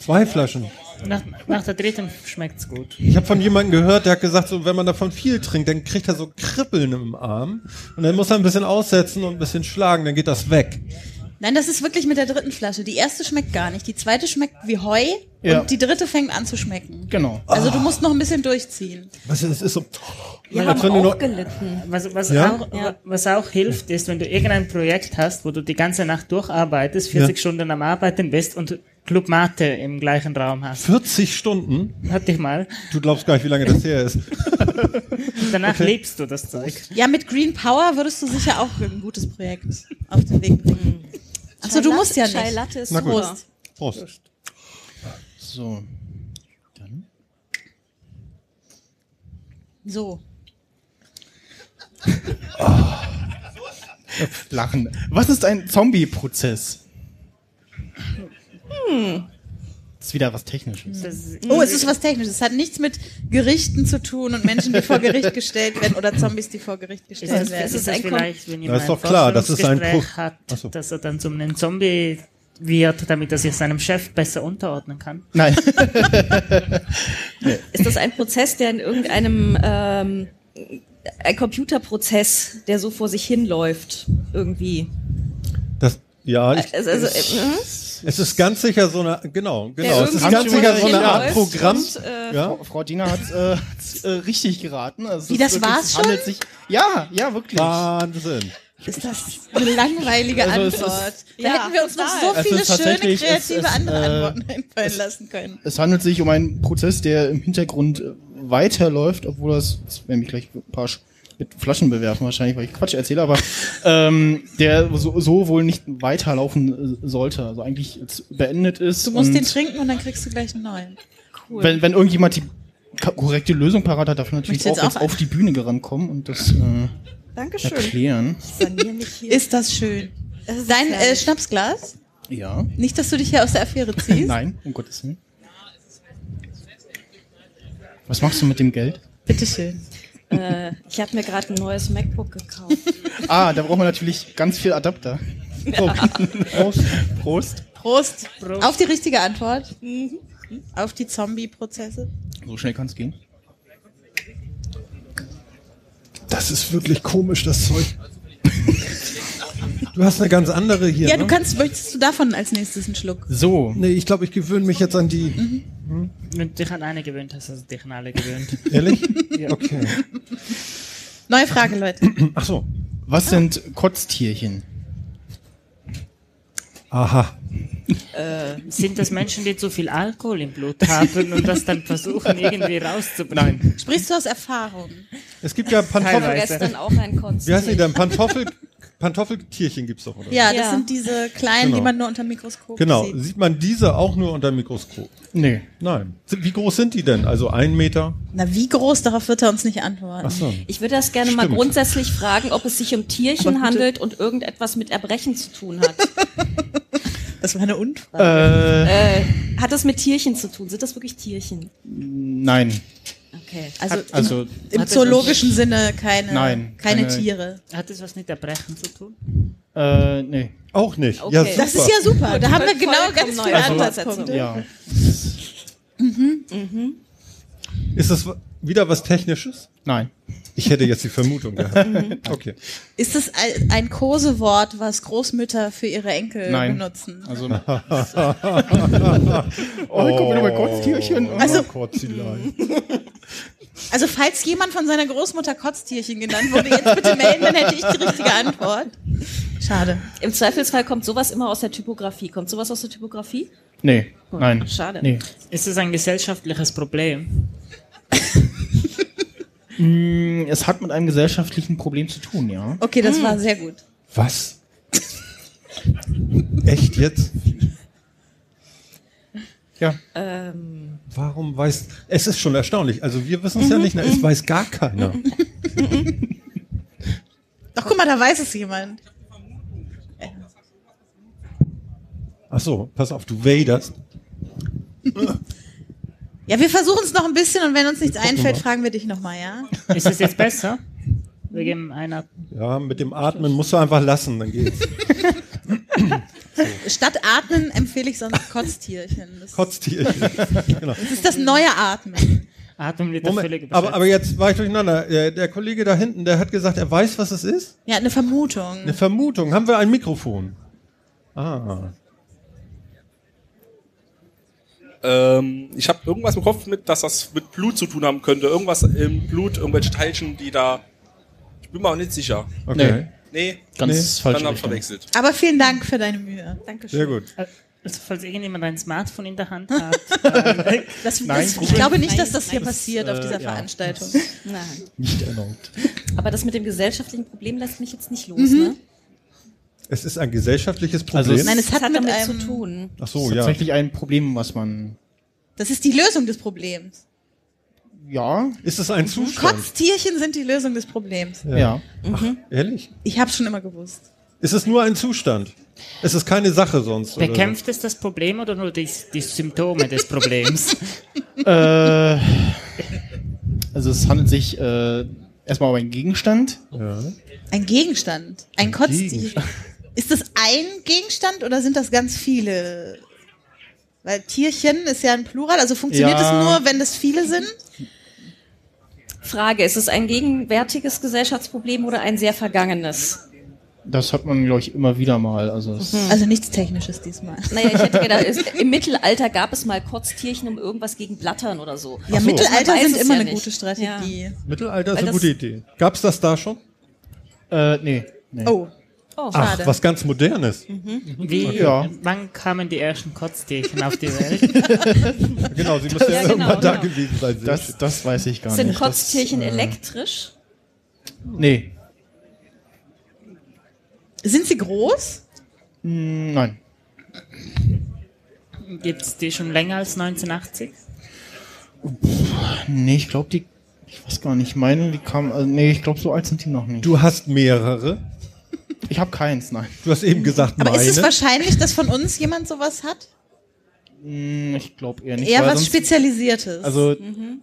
Zwei Flaschen. Nach, nach der dritten schmeckt's gut. Ich habe von jemandem gehört, der hat gesagt, so, wenn man davon viel trinkt, dann kriegt er so Kribbeln im Arm. Und dann muss er ein bisschen aussetzen und ein bisschen schlagen, dann geht das weg. Nein, das ist wirklich mit der dritten Flasche. Die erste schmeckt gar nicht. Die zweite schmeckt wie Heu. Ja. Und die dritte fängt an zu schmecken. genau. Also du musst noch ein bisschen durchziehen. Was ist, es ist so. Wir wenn haben du auch noch- gelitten. Was, was, Ja? auch, was auch hilft, ist, wenn du irgendein Projekt hast, wo du die ganze Nacht durcharbeitest, 40 Ja. Stunden am Arbeiten bist und Club Mate im gleichen Raum hast. 40 Stunden? Hatte ich mal. Du glaubst gar nicht, wie lange das her ist. Danach lebst du das Zeug. Ja, mit Green Power würdest du sicher auch ein gutes Projekt auf den Weg bringen. Achso, du musst ja Chai nicht. Latte ist Na gut. super. Prost. So. Dann. So. Lachen. Was ist ein Zombie-Prozess? Hm. Das ist wieder was Technisches. Das, Oh, es ist was Technisches. Es hat nichts mit Gerichten zu tun und Menschen, die vor Gericht gestellt werden oder Zombies, die vor Gericht ist gestellt das, werden. ist das ein vielleicht, wenn Das jemand ist doch klar, das ist ein Pro- hat, so. dass er dann zu einem Zombie wird, damit er sich seinem Chef besser unterordnen kann? Nein. Ist das ein Prozess, der in irgendeinem ähm, ein Computerprozess, der so vor sich hinläuft, irgendwie? Das, ja, ich, Also, also, äh, es ist ganz sicher so eine, genau, genau. Es ist ganz sicher so eine Art Programm. und, äh, ja? Frau, Frau Diener hat äh, äh, richtig geraten. Also Wie, das ist wirklich, war's es handelt Sich, ja, ja, wirklich. Wahnsinn. Ist das eine langweilige Also Antwort? da Ja, hätten wir uns noch so viele ist schöne, kreative es- es, andere äh, Antworten einfallen lassen können. Es handelt sich um einen Prozess, der im Hintergrund weiterläuft, obwohl das, das werden mich gleich ein paar mit Flaschen bewerfen wahrscheinlich, weil ich Quatsch erzähle, aber ähm, der so, so wohl nicht weiterlaufen äh, sollte. Also eigentlich jetzt beendet ist. Du musst den trinken und dann kriegst du gleich einen neuen. cool. wenn, wenn irgendjemand die korrekte Lösung parat hat, darf er natürlich auch auch auf die Bühne rankommen und das äh, Dankeschön. erklären. Sanier mich hier. Ist das schön. Es ist Dein äh. Schnapsglas? Ja. Nicht, dass du dich hier aus der Affäre ziehst? Nein, um Gottes Willen. Was machst du mit dem Geld? Bitteschön. Äh, ich habe mir gerade ein neues MacBook gekauft. Ah, da braucht man natürlich ganz viel Adapter. Oh. Prost. Prost. Prost. Auf die richtige Antwort. Auf die Zombie-Prozesse. So schnell kann es gehen. Das ist wirklich komisch, das Zeug. Du hast eine ganz andere hier. Ja, ne? du kannst, möchtest du davon als nächstes einen Schluck? So. Nee, ich glaube, ich gewöhne mich jetzt an die. Mhm. Wenn du dich an eine gewöhnt hast, hast du dich an alle gewöhnt. Ehrlich? Okay. Neue Frage, Leute. Ach so. Was sind Kotztierchen? Aha. Sind das Menschen, die zu viel Alkohol im Blut haben und das dann versuchen, irgendwie rauszubringen? Nein. Sprichst du aus Erfahrung? Es gibt ja Pantoffel. Teilweise. Gestern auch ein Konzert. Wie heißen die denn? Pantoffel. Pantoffeltierchen gibt's doch, oder? Ja, das Ja. sind diese kleinen, Genau. die man nur unter dem Mikroskop Genau. sieht. Sieht man diese auch nur unter dem Mikroskop? Nee. Nein. Wie groß sind die denn? Also ein Meter? Na, wie groß? Darauf wird er uns nicht antworten. Ach so. Ich würde das gerne mal Stimmt. grundsätzlich fragen, ob es sich um Tierchen handelt und irgendetwas mit Erbrechen zu tun hat. Das war eine Unfrage. Äh, äh, hat das mit Tierchen zu tun? Sind das wirklich Tierchen? nein. Okay. also Hat- also- im, im hat das zoologischen Sinne keine, Nein, keine, keine- Tiere. Hat das was mit Erbrechen zu tun? Äh, nee. Auch nicht. Okay. Ja, Das super. Das ist ja super. Da haben wir genau ganz neue. Ansatzpunkte. Ja. Ist das wieder was Technisches? Nein. Ich hätte jetzt die Vermutung gehabt. Okay. Ist das ein- Kosewort, was Großmütter für ihre Enkel Nein. benutzen? Also. oh, guck mal, bei Kotztierchen. Also- Kotzelein. Also falls jemand von seiner Großmutter Kotztierchen genannt wurde, jetzt bitte melden, dann hätte ich die richtige Antwort. Schade. Im Zweifelsfall kommt sowas immer aus der Typografie. Kommt sowas aus der Typografie? Nee, nein. Schade. Nee. Ist es ein gesellschaftliches Problem? Mm, Es hat mit einem gesellschaftlichen Problem zu tun, ja. Okay, das war sehr gut. Was? Echt jetzt? Ja. Ähm, Warum weiß. Es ist schon erstaunlich. Also wir wissen es ja nicht. ne? Es weiß gar keiner. Doch, guck mal, da weiß es jemand. Ach so, pass auf, du waderst. Ja, wir versuchen es noch ein bisschen und wenn uns nichts einfällt, mal. fragen wir dich nochmal, ja? Ist es jetzt besser? Wir geben einer. Ja, mit dem Atmen musst du einfach lassen, dann geht's. Statt Atmen empfehle ich sonst Kotztierchen. Das, Kotztierchen. genau. das ist das neue Atmen. Atmen wird Moment, aber, überschätzt. aber jetzt war ich durcheinander. Der, der Kollege da hinten, der hat gesagt, er weiß, was es ist. Ja, eine Vermutung. Eine Vermutung. Haben wir ein Mikrofon? Ah. Ähm, ich habe irgendwas im Kopf mit, dass das mit Blut zu tun haben könnte. Irgendwas im Blut, irgendwelche Teilchen, die da. Ich bin mir auch nicht sicher. Okay. Nee, Ganz Nee, falsch. dann ich verwechselt. Aber vielen Dank für deine Mühe. Dankeschön. Sehr gut. Also, falls irgendjemand ein Smartphone in der Hand hat, ähm, Das, Nein, das, ich glaube nicht, dass Nein, das hier nein. passiert auf äh, dieser ja. Veranstaltung. Nein. Nicht erlaubt. Aber das mit dem gesellschaftlichen Problem lässt mich jetzt nicht los, Mhm. ne? Es ist ein gesellschaftliches Problem. Also es- Nein, es hat, hat mit damit einem, zu tun. Ach Das so, ist ja. tatsächlich ein Problem, was man. Das ist die Lösung des Problems. Ja, Ist es ein Zustand? Kotztierchen sind die Lösung des Problems. ja. Ehrlich? Ich habe schon immer gewusst. Ist es nur ein Zustand? Es ist keine Sache sonst. oder so? Bekämpft es das Problem oder nur die, die Symptome des Problems? Äh, also es handelt sich äh, erstmal um einen Gegenstand. Ein Gegenstand. Ein Kotztierchen. Ist das ein Gegenstand oder sind das ganz viele? Weil Tierchen ist ja ein Plural, also funktioniert es Ja. nur, wenn das viele sind? Frage, ist es ein gegenwärtiges Gesellschaftsproblem oder ein sehr vergangenes? Das hat man, glaube ich, immer wieder mal. Also es, Also nichts Technisches diesmal. Naja, ich hätte gedacht, es, im Mittelalter gab es mal Kotztierchen um irgendwas gegen Blattern oder so. Ja, so. Mittelalter sind es immer ja eine nicht. gute Strategie. Mittelalter ist Weil eine gute Idee. Gab es das da schon? äh, nee. nee. Oh, Oh, Ach, schade. was ganz Modernes. Wie, Ja. Wann kamen die ersten Kotztierchen auf die Welt? Genau, sie müsste ja, Ja, genau, irgendwann da genau. gewesen sein. Das, das weiß ich gar Sind nicht. Kotztierchen das, äh, elektrisch? Nee. Sind sie groß? Mm, Nein. Gibt es die schon länger als 1980? Nee, ich glaube, die. Ich weiß gar nicht. Meine, die kam. Also, nee, ich glaube, so alt sind die noch nicht. Du hast mehrere. Ich habe keins, nein. Du hast eben gesagt, Aber meine. ist es wahrscheinlich, dass von uns jemand sowas hat? Mm, Ich glaube eher nicht. Eher was sonst- Spezialisiertes. Also,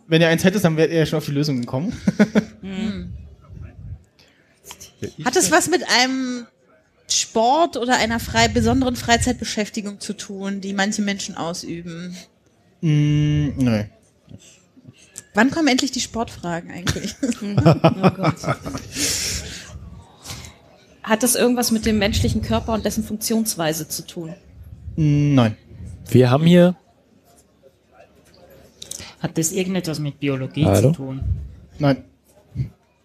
wenn ihr eins hättet, dann wärt ihr ja schon auf die Lösung gekommen. Hat es was mit einem Sport oder einer frei, besonderen Freizeitbeschäftigung zu tun, die manche Menschen ausüben? mm, nee. Wann kommen endlich die Sportfragen eigentlich? Oh Gott. Hat das irgendwas mit dem menschlichen Körper und dessen Funktionsweise zu tun? Nein. Wir haben hier. Hat das irgendetwas mit Biologie Hallo? zu tun? Nein.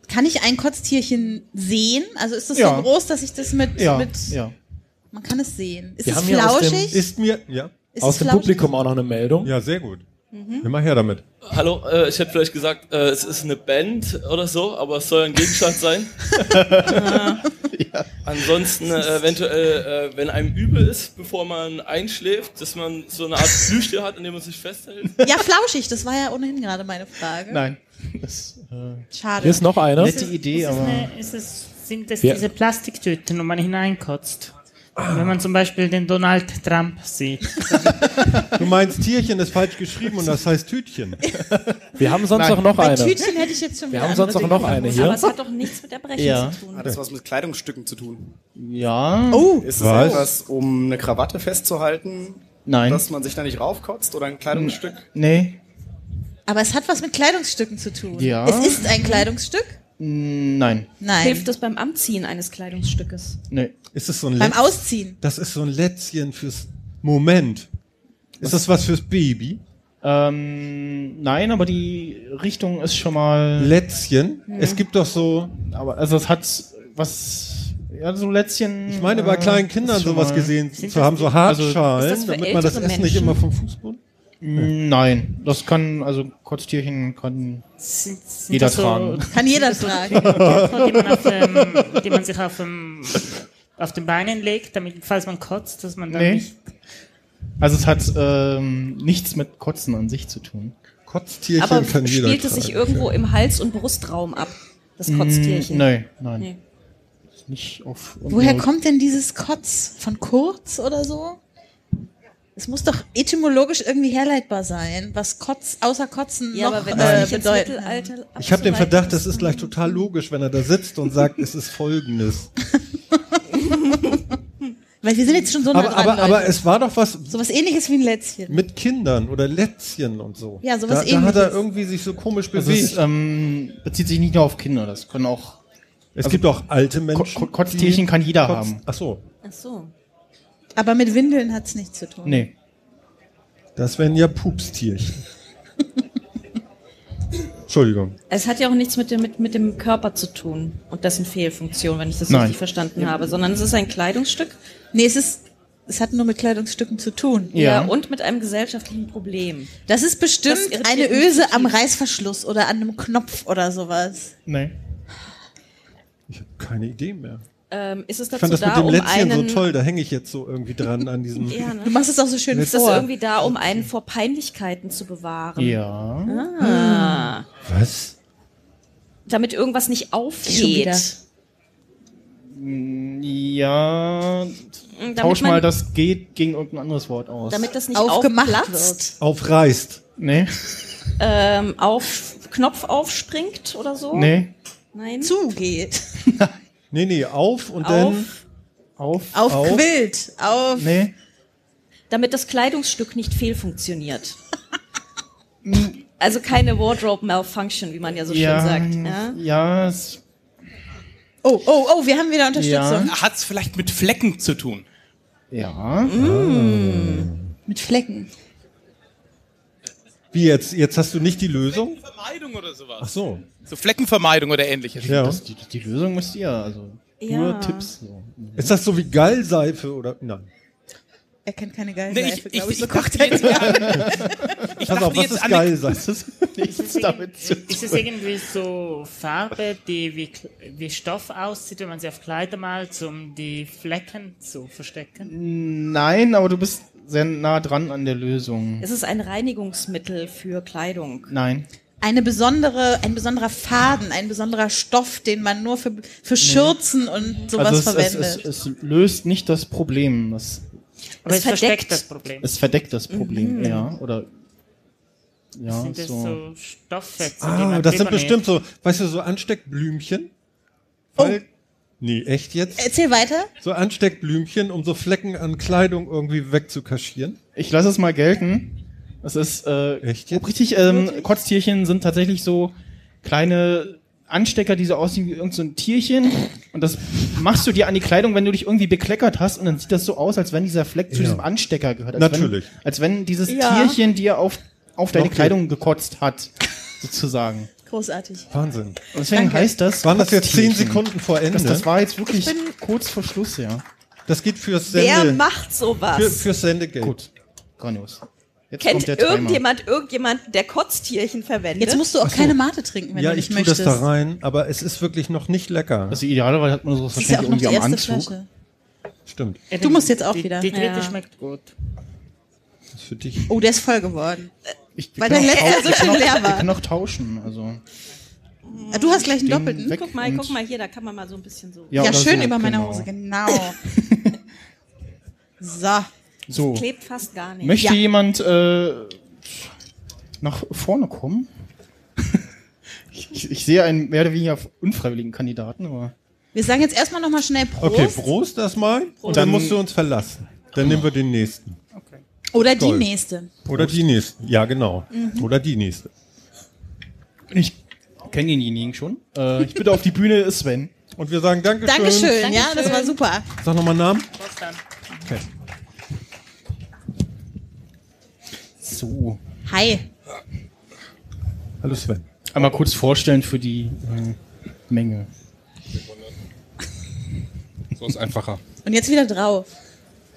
Kann ich ein Kotztierchen sehen? Also ist das Ja. so groß, dass ich das mit, Ja. mit ja. man kann es sehen. Ist Wir es aus dem- flauschig? Ist mir, ja. ist Aus dem flauschig? Publikum auch noch eine Meldung. Ja, sehr gut. Mhm. Immer her damit. Hallo, äh, ich hätte vielleicht gesagt, äh, es ist eine Band oder so, aber es soll ein Gegenstand sein. Ansonsten äh, eventuell, äh, wenn einem übel ist, bevor man einschläft, dass man so eine Art Plüschtier hat, an dem man sich festhält. Ja, flauschig, das war ja ohnehin gerade meine Frage. Nein. Das, äh, Schade. Hier ist noch eine. nette Idee, Ist es aber. eine, ist es, sind es Ja. diese Plastiktüten, wo man hineinkotzt? Wenn man zum Beispiel den Donald Trump sieht. Du meinst, Tierchen ist falsch geschrieben und das heißt Tütchen. Wir haben sonst Nein. auch noch Bei eine. Tütchen hätte ich jetzt schon Wir wieder haben sonst auch noch eine hier. Aber es hat doch nichts mit Erbrechen Ja. zu tun. Hat das was mit Kleidungsstücken zu tun? Ja. Oh, Ist es Was? etwas, um eine Krawatte festzuhalten, Nein. dass man sich da nicht raufkotzt oder ein Kleidungsstück? Nee. aber es hat was mit Kleidungsstücken zu tun. Ja. Es ist ein Kleidungsstück? Nein. Nein. Hilft es beim Anziehen eines Kleidungsstückes? Nee. Ist es so ein Beim Letz- Ausziehen. Das ist so ein Lätzchen fürs Moment. Ist das was fürs Baby? Ähm, nein, aber die Richtung ist schon mal. Lätzchen? Es gibt doch so, aber also es hat was. Ja, so Lätzchen. ich meine bei äh, kleinen Kindern sowas gesehen zu das haben, so also, Hartschalen, das für damit man das Essen nicht immer vom Fußboden. Mm, Nein, das kann, also Kotztierchen kann Sind, sind jeder so, tragen. Kann jeder so tragen. Die man, auf, ähm, die man sich auf, ähm, auf den Beinen legt, damit, falls man kotzt, dass man dann Nee. nicht. Also es hat ähm, nichts mit Kotzen an sich zu tun. Kotztierchen Aber kann jeder spielt es sich tragen. irgendwo im Hals- und Brustraum ab, das Kotztierchen? Mm, nein, nein. Nee. Nicht auf. Woher kommt denn dieses Kotz? Von Kurz oder so? Es muss doch etymologisch irgendwie herleitbar sein, was Kotz außer Kotzen Ja, noch aber wenn äh. Mittelalter Ich habe den Verdacht, das ist, gleich total logisch, wenn er da sitzt und sagt, es ist folgendes. Weil wir sind jetzt schon so nah Aber, dran, aber, aber Leute. es war doch was Sowas ähnliches wie ein Lätzchen. mit Kindern oder Lätzchen und so. Ja, sowas da, da hat er Ähnliches. irgendwie sich so komisch Also es bewegt. ähm, bezieht sich nicht nur auf Kinder, das können auch. es gibt auch alte Menschen. Ko- Kotztierchen kann jeder Kotz- haben. Ach so, Ach so. Aber mit Windeln hat's nichts zu tun. Nee. das wären ja Pupstierchen. Entschuldigung. Es hat ja auch nichts mit dem, mit, mit dem Körper zu tun und dessen Fehlfunktion, wenn ich das Nein. richtig verstanden habe, sondern es ist ein Kleidungsstück Nee, es ist, es hat nur mit Kleidungsstücken zu tun. ja. Ja. und mit einem gesellschachaftlichen Problem. Das ist bestimmt Das eine Öse am Reißverschluss oder an einem Knopf oder sowas. Nee. Ich habe keine Idee mehr. Ähm, ist es Ich dazu fand das da, mit dem um Lätzchen einen... so toll, da hänge ich jetzt so irgendwie dran an diesem. Ja, ne? Du machst es auch so schön Ist das irgendwie da, um einen vor Peinlichkeiten zu bewahren? Ja. Ah. Was? Damit irgendwas nicht aufgeht. Ja. Damit Tausch mal das geht gegen irgendein anderes Wort aus. Damit das nicht Aufgemacht aufplatzt, Aufreißt. Nee. ähm, auf Knopf aufspringt oder so? Nee. Nein. Zugeht. Nee, nee, auf und Auf, dann. Auf. Auf, Auf. Quilt. Auf. Nee. damit das Kleidungsstück nicht fehlfunktioniert. also keine Wardrobe Malfunction, wie man ja so ja, schön sagt. Ja? ja, es, Oh, oh, oh, wir haben wieder Unterstützung. Hat es vielleicht mit Flecken zu tun? ja. Mit Flecken. Wie jetzt? Jetzt hast du nicht die Lösung? Vermeidung oder sowas. Ach so. So Fleckenvermeidung oder ähnliches. Ja. Das, die, die Lösung müsst ihr, also Ja. nur Tipps. So. Ist das so wie Gallseife oder? Nein. Er kennt keine geile Nee, ich- glaube ich- ich. So ich dachte er Ich Pass auf, dachte was jetzt ist Gallseife? Nichts Ist es, damit zu irgendwie, ist es irgendwie so Farbe, die wie, wie Stoff aussieht, wenn man sie auf Kleider malt, um die Flecken zu verstecken? Nein, aber du bist sehr nah dran an der Lösung. Es ist ein Reinigungsmittel für Kleidung. Nein. Eine besondere, ein besonderer Faden, ein besonderer Stoff, den man nur für, für Schürzen und sowas also es, verwendet. es, es, es löst nicht das Problem. Es, Aber Es verdeckt. das Problem. es verdeckt das Problem, ja. Oder ja, Sind das so. so Stofffetzen, Ah, das sind bestimmt so, weißt du, so Ansteckblümchen. Weil, Nee, echt jetzt? Erzähl weiter. So Ansteckblümchen, um so Flecken an Kleidung irgendwie wegzukaschieren. Ich lasse es mal gelten. Das ist äh, Echt jetzt? richtig. Ähm, Kotztierchen sind tatsächlich so kleine Anstecker, die so aussehen wie irgendein so ein Tierchen. Und das machst du dir an die Kleidung, wenn du dich irgendwie bekleckert hast. Und dann sieht das so aus, als wenn dieser Fleck zu Ja. diesem Anstecker gehört. Als Natürlich. Wenn, als wenn dieses Ja. Tierchen dir auf, auf deine Okay. Kleidung gekotzt hat. Sozusagen. Großartig. Wahnsinn. Und deswegen Danke. heißt das. Waren das jetzt zehn. Sekunden vor Ende? Das, das war jetzt wirklich Ich bin- kurz vor Schluss, ja. Das geht fürs Wer Sende, macht sowas? für, fürs Sendegeld. Gut. Grandios. Jetzt Kennt kommt der Timer. irgendjemand irgendjemanden, der Kotztierchen verwendet? Jetzt musst du auch so. keine Mate trinken, wenn ja, du ich nicht tue möchtest. das da rein, aber es ist wirklich noch nicht lecker. Also idealerweise hat man sowas Das ist ja auch wahrscheinlich noch die irgendwie am Anzug. Flasche. Stimmt. Ja, Du musst jetzt auch die, wieder. Die dritte Ja. schmeckt gut. Das ist für dich. Oh, der ist voll geworden. Ich, Weil wir der letzte so schön wir leer Wir war. können auch tauschen, also. Ah, Du hast gleich einen doppelten. weg Guck mal, guck mal hier, da kann man mal so ein bisschen so. Ja, oder schön so, über meine genau. Hose, genau. so. So. Klebt fast gar nicht. Möchte Ja. jemand äh, nach vorne kommen? ich, ich, ich sehe einen mehr oder weniger unfreiwilligen Kandidaten, aber. Wir sagen jetzt erstmal nochmal schnell Prost. Okay, Prost erstmal. Und dann Dann- musst du uns verlassen. Dann nehmen wir den nächsten. Oder die Toll. nächste. Oder die nächste. Ja, genau. Oder die nächste. Ich kenne denjenigen schon. Äh, ich bitte auf die Bühne, Sven. Und wir sagen Dankeschön. Dankeschön, ja, das war super. Sag nochmal Namen. Was dann? Okay. So. Hi. Hallo Sven. Einmal kurz vorstellen für die äh, Menge. So ist einfacher. Und jetzt wieder drauf.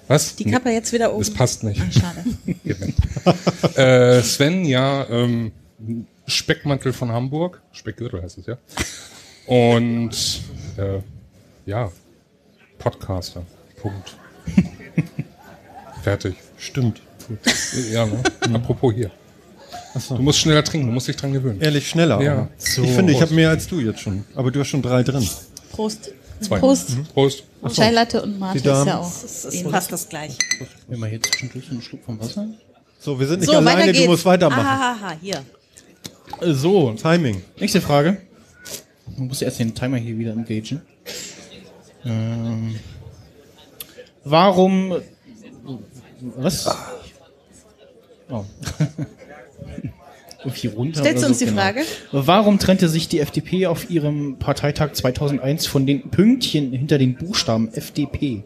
Was? Die Kappe jetzt wieder oben. Das passt nicht. Ah, schade. Äh, Sven, ja, ähm, Speckmantel von Hamburg. Speckgürtel heißt es, ja. Und äh, ja, Podcaster. Punkt. Fertig. Stimmt. Ja, ne? Apropos hier. Achso. Du musst schneller trinken, du musst dich dran gewöhnen. Ehrlich, schneller. Ja. So. Ich finde, ich habe mehr als du jetzt schon. Aber du hast schon drei drin. Prost. Zwei. Prost. Prost. Chai Latte und Mate Die ist ja auch. Das ist fast das gleiche. Wenn wir hier zwischendurch einen Schluck vom Wasser. So, wir sind nicht So, alleine, du musst weitermachen. Ahaha, hier. So, Timing. nächste Frage. Man muss erst den Timer hier wieder engagen. Ähm, warum. Was? Oh. Irgendwie runter. Stellst du uns so, die genau. Frage? Warum trennte sich die FDP auf ihrem Parteitag 2001 von den Pünktchen hinter den Buchstaben FDP?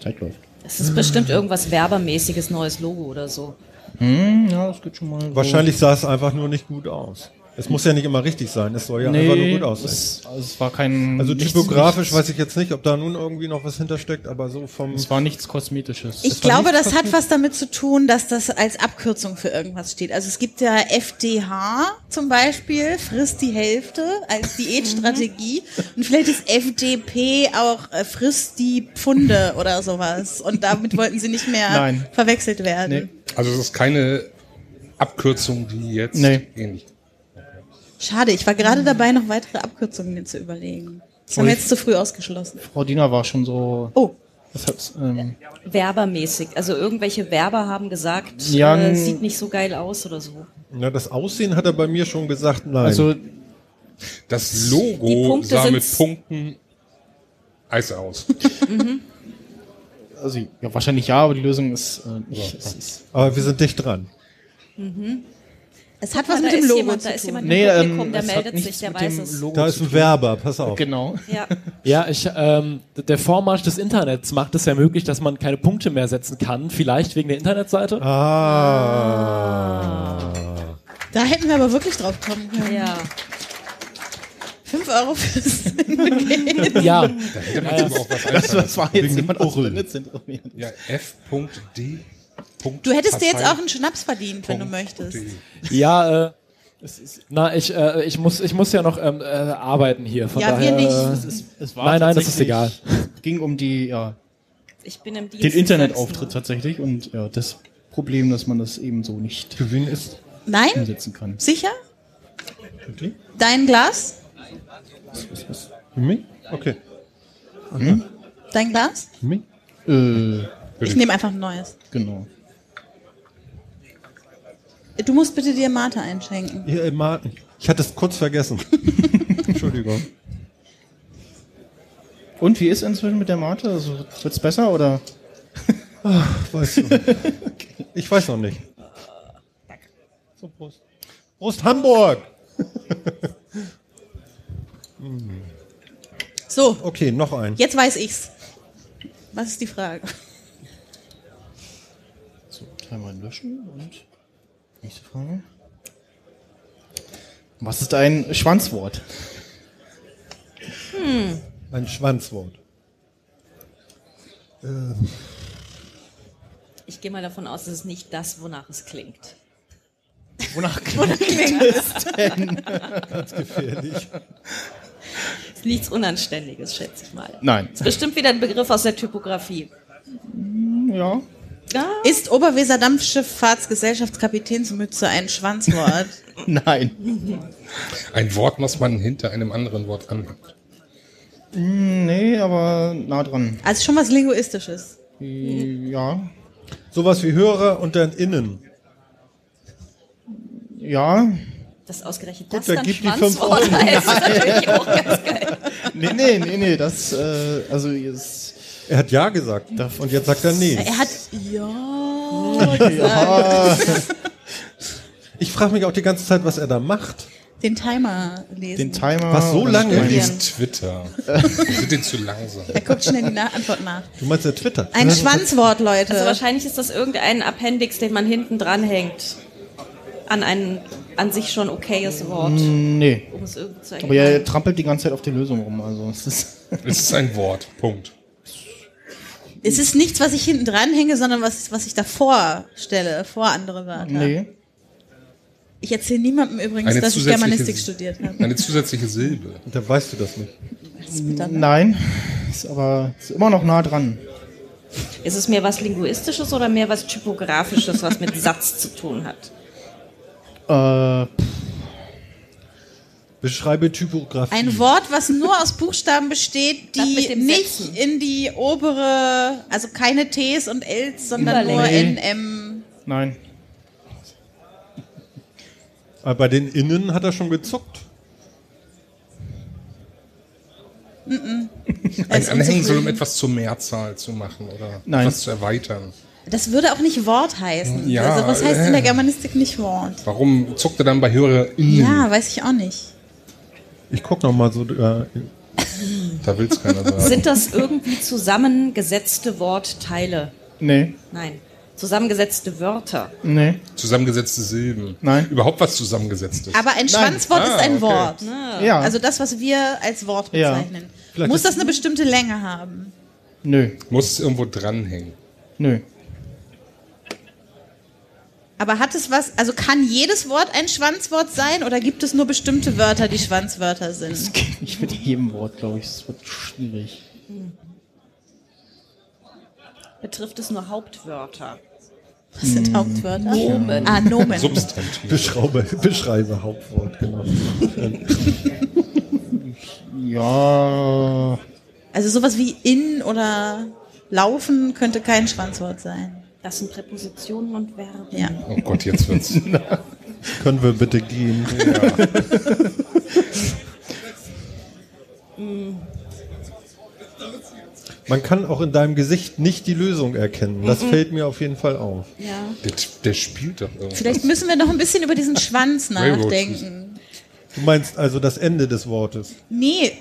Zeit läuft. Das ist bestimmt irgendwas werbermäßiges neues Logo oder so. Hm, ja, das geht schon mal. so. Wahrscheinlich sah es einfach nur nicht gut aus. Es muss ja nicht immer richtig sein, es soll ja einfach nur gut aussehen. Es, also es war kein. Also nichts- typografisch nichts- weiß ich jetzt nicht, ob da nun irgendwie noch was hintersteckt, aber so vom. Es war nichts Kosmetisches. Ich glaube, das hat was damit zu tun, dass das als Abkürzung für irgendwas steht. Also es gibt ja FDH zum Beispiel, frisst die Hälfte als Diätstrategie. Und vielleicht ist FDP auch äh, frisst die Pfunde oder sowas. Und damit wollten sie nicht mehr Nein. verwechselt werden. Also es ist keine Abkürzung, die jetzt Nee. ähnlich. Schade, ich war gerade dabei, noch weitere Abkürzungen mir zu überlegen. Das haben wir jetzt zu früh ausgeschlossen. Frau Diener war schon so. Oh. Das hat, ähm, Werbermäßig. Also irgendwelche Werber haben gesagt, Ja, äh, sieht nicht so geil aus oder so. Na, das Aussehen hat er bei mir schon gesagt, nein. Also Das Logo sah mit Punkten Eis aus. also ja, wahrscheinlich ja, aber die Lösung ist äh, nicht. Es ist, aber wir sind dicht dran. Mhm. Es hat was da mit dem ist Logo jemand, zu da ist tun. jemand Nee, im Publikum, ähm, der meldet sich, der weiß es. Logo Da ist ein Werber, pass auf. Genau. Ja. Ja, ich, ähm, der Vormarsch des Internets macht es ja möglich, dass man keine Punkte mehr setzen kann. Vielleicht wegen der Internetseite. Ah. Da hätten wir aber wirklich drauf kommen können. Ja. 5 Euro fürs Ja. Da hätte man aber auch was Das, das war jetzt jemand. Internet zentriert. Ja, F.D. Du hättest dir jetzt auch einen Schnaps verdient, wenn du möchtest. Ja, äh, na, ich, äh, ich muss, ich muss ja noch ähm, äh, arbeiten hier. Von Ja, wir daher, nicht. Äh, Es, ist, es war nein, nein, das ist egal. ging um die, ja, Ich bin im Dienst. den Internetauftritt tatsächlich und ja, das Problem, dass man das eben so nicht Gewinn ist. Nein? umsetzen kann. Sicher? Okay. Dein Glas? Für mich? Okay. Dein Glas? Für mich? Äh, Ich nehme einfach ein neues. genau. Du musst bitte dir Mate einschenken. Hier, äh, Martin. Ich hatte es kurz vergessen. Entschuldigung. Und wie ist inzwischen mit der Mate? Also wird's besser oder? Ach, weißt du. Ich weiß noch nicht. So, Prost. Prost Hamburg! So, Okay, noch ein. jetzt weiß ich's. Was ist die Frage? So, dreimal löschen und nächste Frage. Was ist ein Schwanzwort? Hm. Ein Schwanzwort. Ähm, Ich gehe mal davon aus, es ist nicht das, wonach es klingt. Wonach klingt es denn? Ganz gefährlich. Ist nichts Unanständiges, schätze ich mal. Nein. Ist bestimmt wieder ein Begriff aus der Typografie. Ja. Ja. Ist Oberweser Dampfschifffahrtsgesellschaftskapitänsmütze ein Schwanzwort? Nein. Ein Wort, was man hinter einem anderen Wort anhängt. Hm, Nee, aber nah dran. Also schon was Linguistisches. Ja. Sowas wie Hörer und dann innen. Ja. Das ausgerechnet Gut, das dann dann gib die fünf Schwanzwort Euro. heißt, ist natürlich auch ganz geil. Nee, nee, nee, nee, das, äh, also jetzt. Er hat Ja gesagt. Und jetzt sagt er Nee. Er hat ja Ja. gesagt. Ich frage mich auch die ganze Zeit, was er da macht. Den Timer lesen. Den Timer. Was, so lange? Er liest Twitter. Wir sind denn zu langsam. Er guckt schnell die Na Antwort nach. Du meinst der Twitter? Ein Schwanzwort, Leute. Also wahrscheinlich ist das irgendein Appendix, den man hinten dranhängt. An ein an sich schon okayes Wort. Nee. Um es irgendwie zu Aber er trampelt die ganze Zeit auf die Lösung rum, also es ist. Es ist ein Wort. Punkt. Es ist nichts, was ich hinten dranhänge, sondern was, was ich davor stelle, vor andere Wörter. Nee. Ich erzähle niemandem übrigens, Eine dass ich Germanistik studiert habe. Eine zusätzliche Silbe. Da weißt du das nicht. Nein. Ist aber ist immer noch nah dran. Ist es mehr was Linguistisches oder mehr was Typografisches, was mit Satz zu tun hat? Äh, Beschreibe Typografie. Ein Wort, was nur aus Buchstaben besteht, die nicht Setzen. in die obere, also keine Ts und Ls, sondern nur Überlänge. NM. nein. Aber bei den Innen hat er schon gezuckt. Mm -mm. Ein soll, um etwas zur Mehrzahl zu machen oder Nein. etwas zu erweitern. Das würde auch nicht Wort heißen. Ja, also was heißt in der Germanistik nicht Wort? Warum zuckt er dann bei HörerInnen? Ja, weiß ich auch nicht. Ich guck noch mal so. Äh, Da will's keiner sagen. Sind das irgendwie zusammengesetzte Wortteile? Nee. Nein. Zusammengesetzte Wörter. Nee. Zusammengesetzte Silben. Nein. Überhaupt was zusammengesetztes. Aber ein Schwanzwort Ah, ist ein okay. Wort. Ja. Also das, was wir als Wort Ja. bezeichnen. Vielleicht Muss das eine bestimmte Länge haben? Nö. Muss es irgendwo dranhängen. Nö. Aber hat es was, also kann jedes Wort ein Schwanzwort sein oder gibt es nur bestimmte Wörter, die Schwanzwörter sind? Ich mit jedem Wort, glaube ich, es wird schwierig. Betrifft es nur Hauptwörter? Was sind Hauptwörter? Nomen. Ah, Nomen. Substantiv. Beschraube, beschreibe Hauptwort, genau. Ja. Also sowas wie in oder laufen könnte kein Schwanzwort sein. Das sind Präpositionen und Verben. Ja. Oh Gott, jetzt wird's. Können wir bitte gehen? Man kann auch in deinem Gesicht nicht die Lösung erkennen. Das fällt mir auf jeden Fall auf. Ja. Der, der spielt doch irgendwas. Vielleicht müssen wir noch ein bisschen über diesen Schwanz nachdenken. Du meinst also das Ende des Wortes. Nee,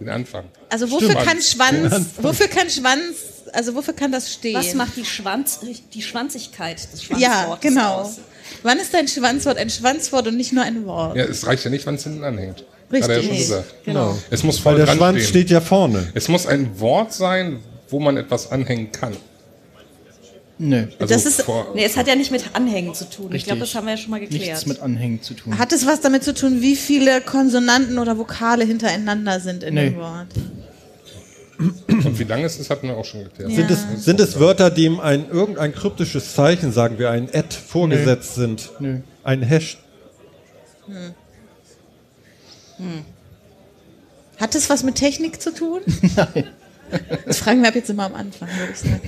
Den Anfang. also wofür Stimmt. kann Schwanz, Schwanz. wofür kann Schwanz, also wofür kann das stehen? Was macht die, Schwanz, die Schwanzigkeit des Schwanzwortes Ja, genau. aus? Wann ist ein Schwanzwort ein Schwanzwort und nicht nur ein Wort? Ja, es reicht ja nicht, wenn es hinten anhängt. Richtig. Hat er ja schon gesagt. genau. Es muss Weil voll der dran Schwanz stehen. steht ja vorne. Es muss ein Wort sein, wo man etwas anhängen kann. Nö. Also Das ist- vor, Nee, es hat ja nicht mit Anhängen zu tun. Ich Richtig. glaube, das haben wir ja schon mal geklärt. Nichts mit Anhängen zu tun. Hat es was damit zu tun, wie viele Konsonanten oder Vokale hintereinander sind in Nee. dem Wort? Und wie lange es ist, hatten wir auch schon geklärt. Sind, es, sind es Wörter, dem ein irgendein kryptisches Zeichen, sagen wir ein Ad, vorgesetzt sind? Nö. Ein Hash? Hm. Hm. Hat es was mit Technik zu tun? Nein. Das fragen wir ab jetzt immer am Anfang, würde ich sagen.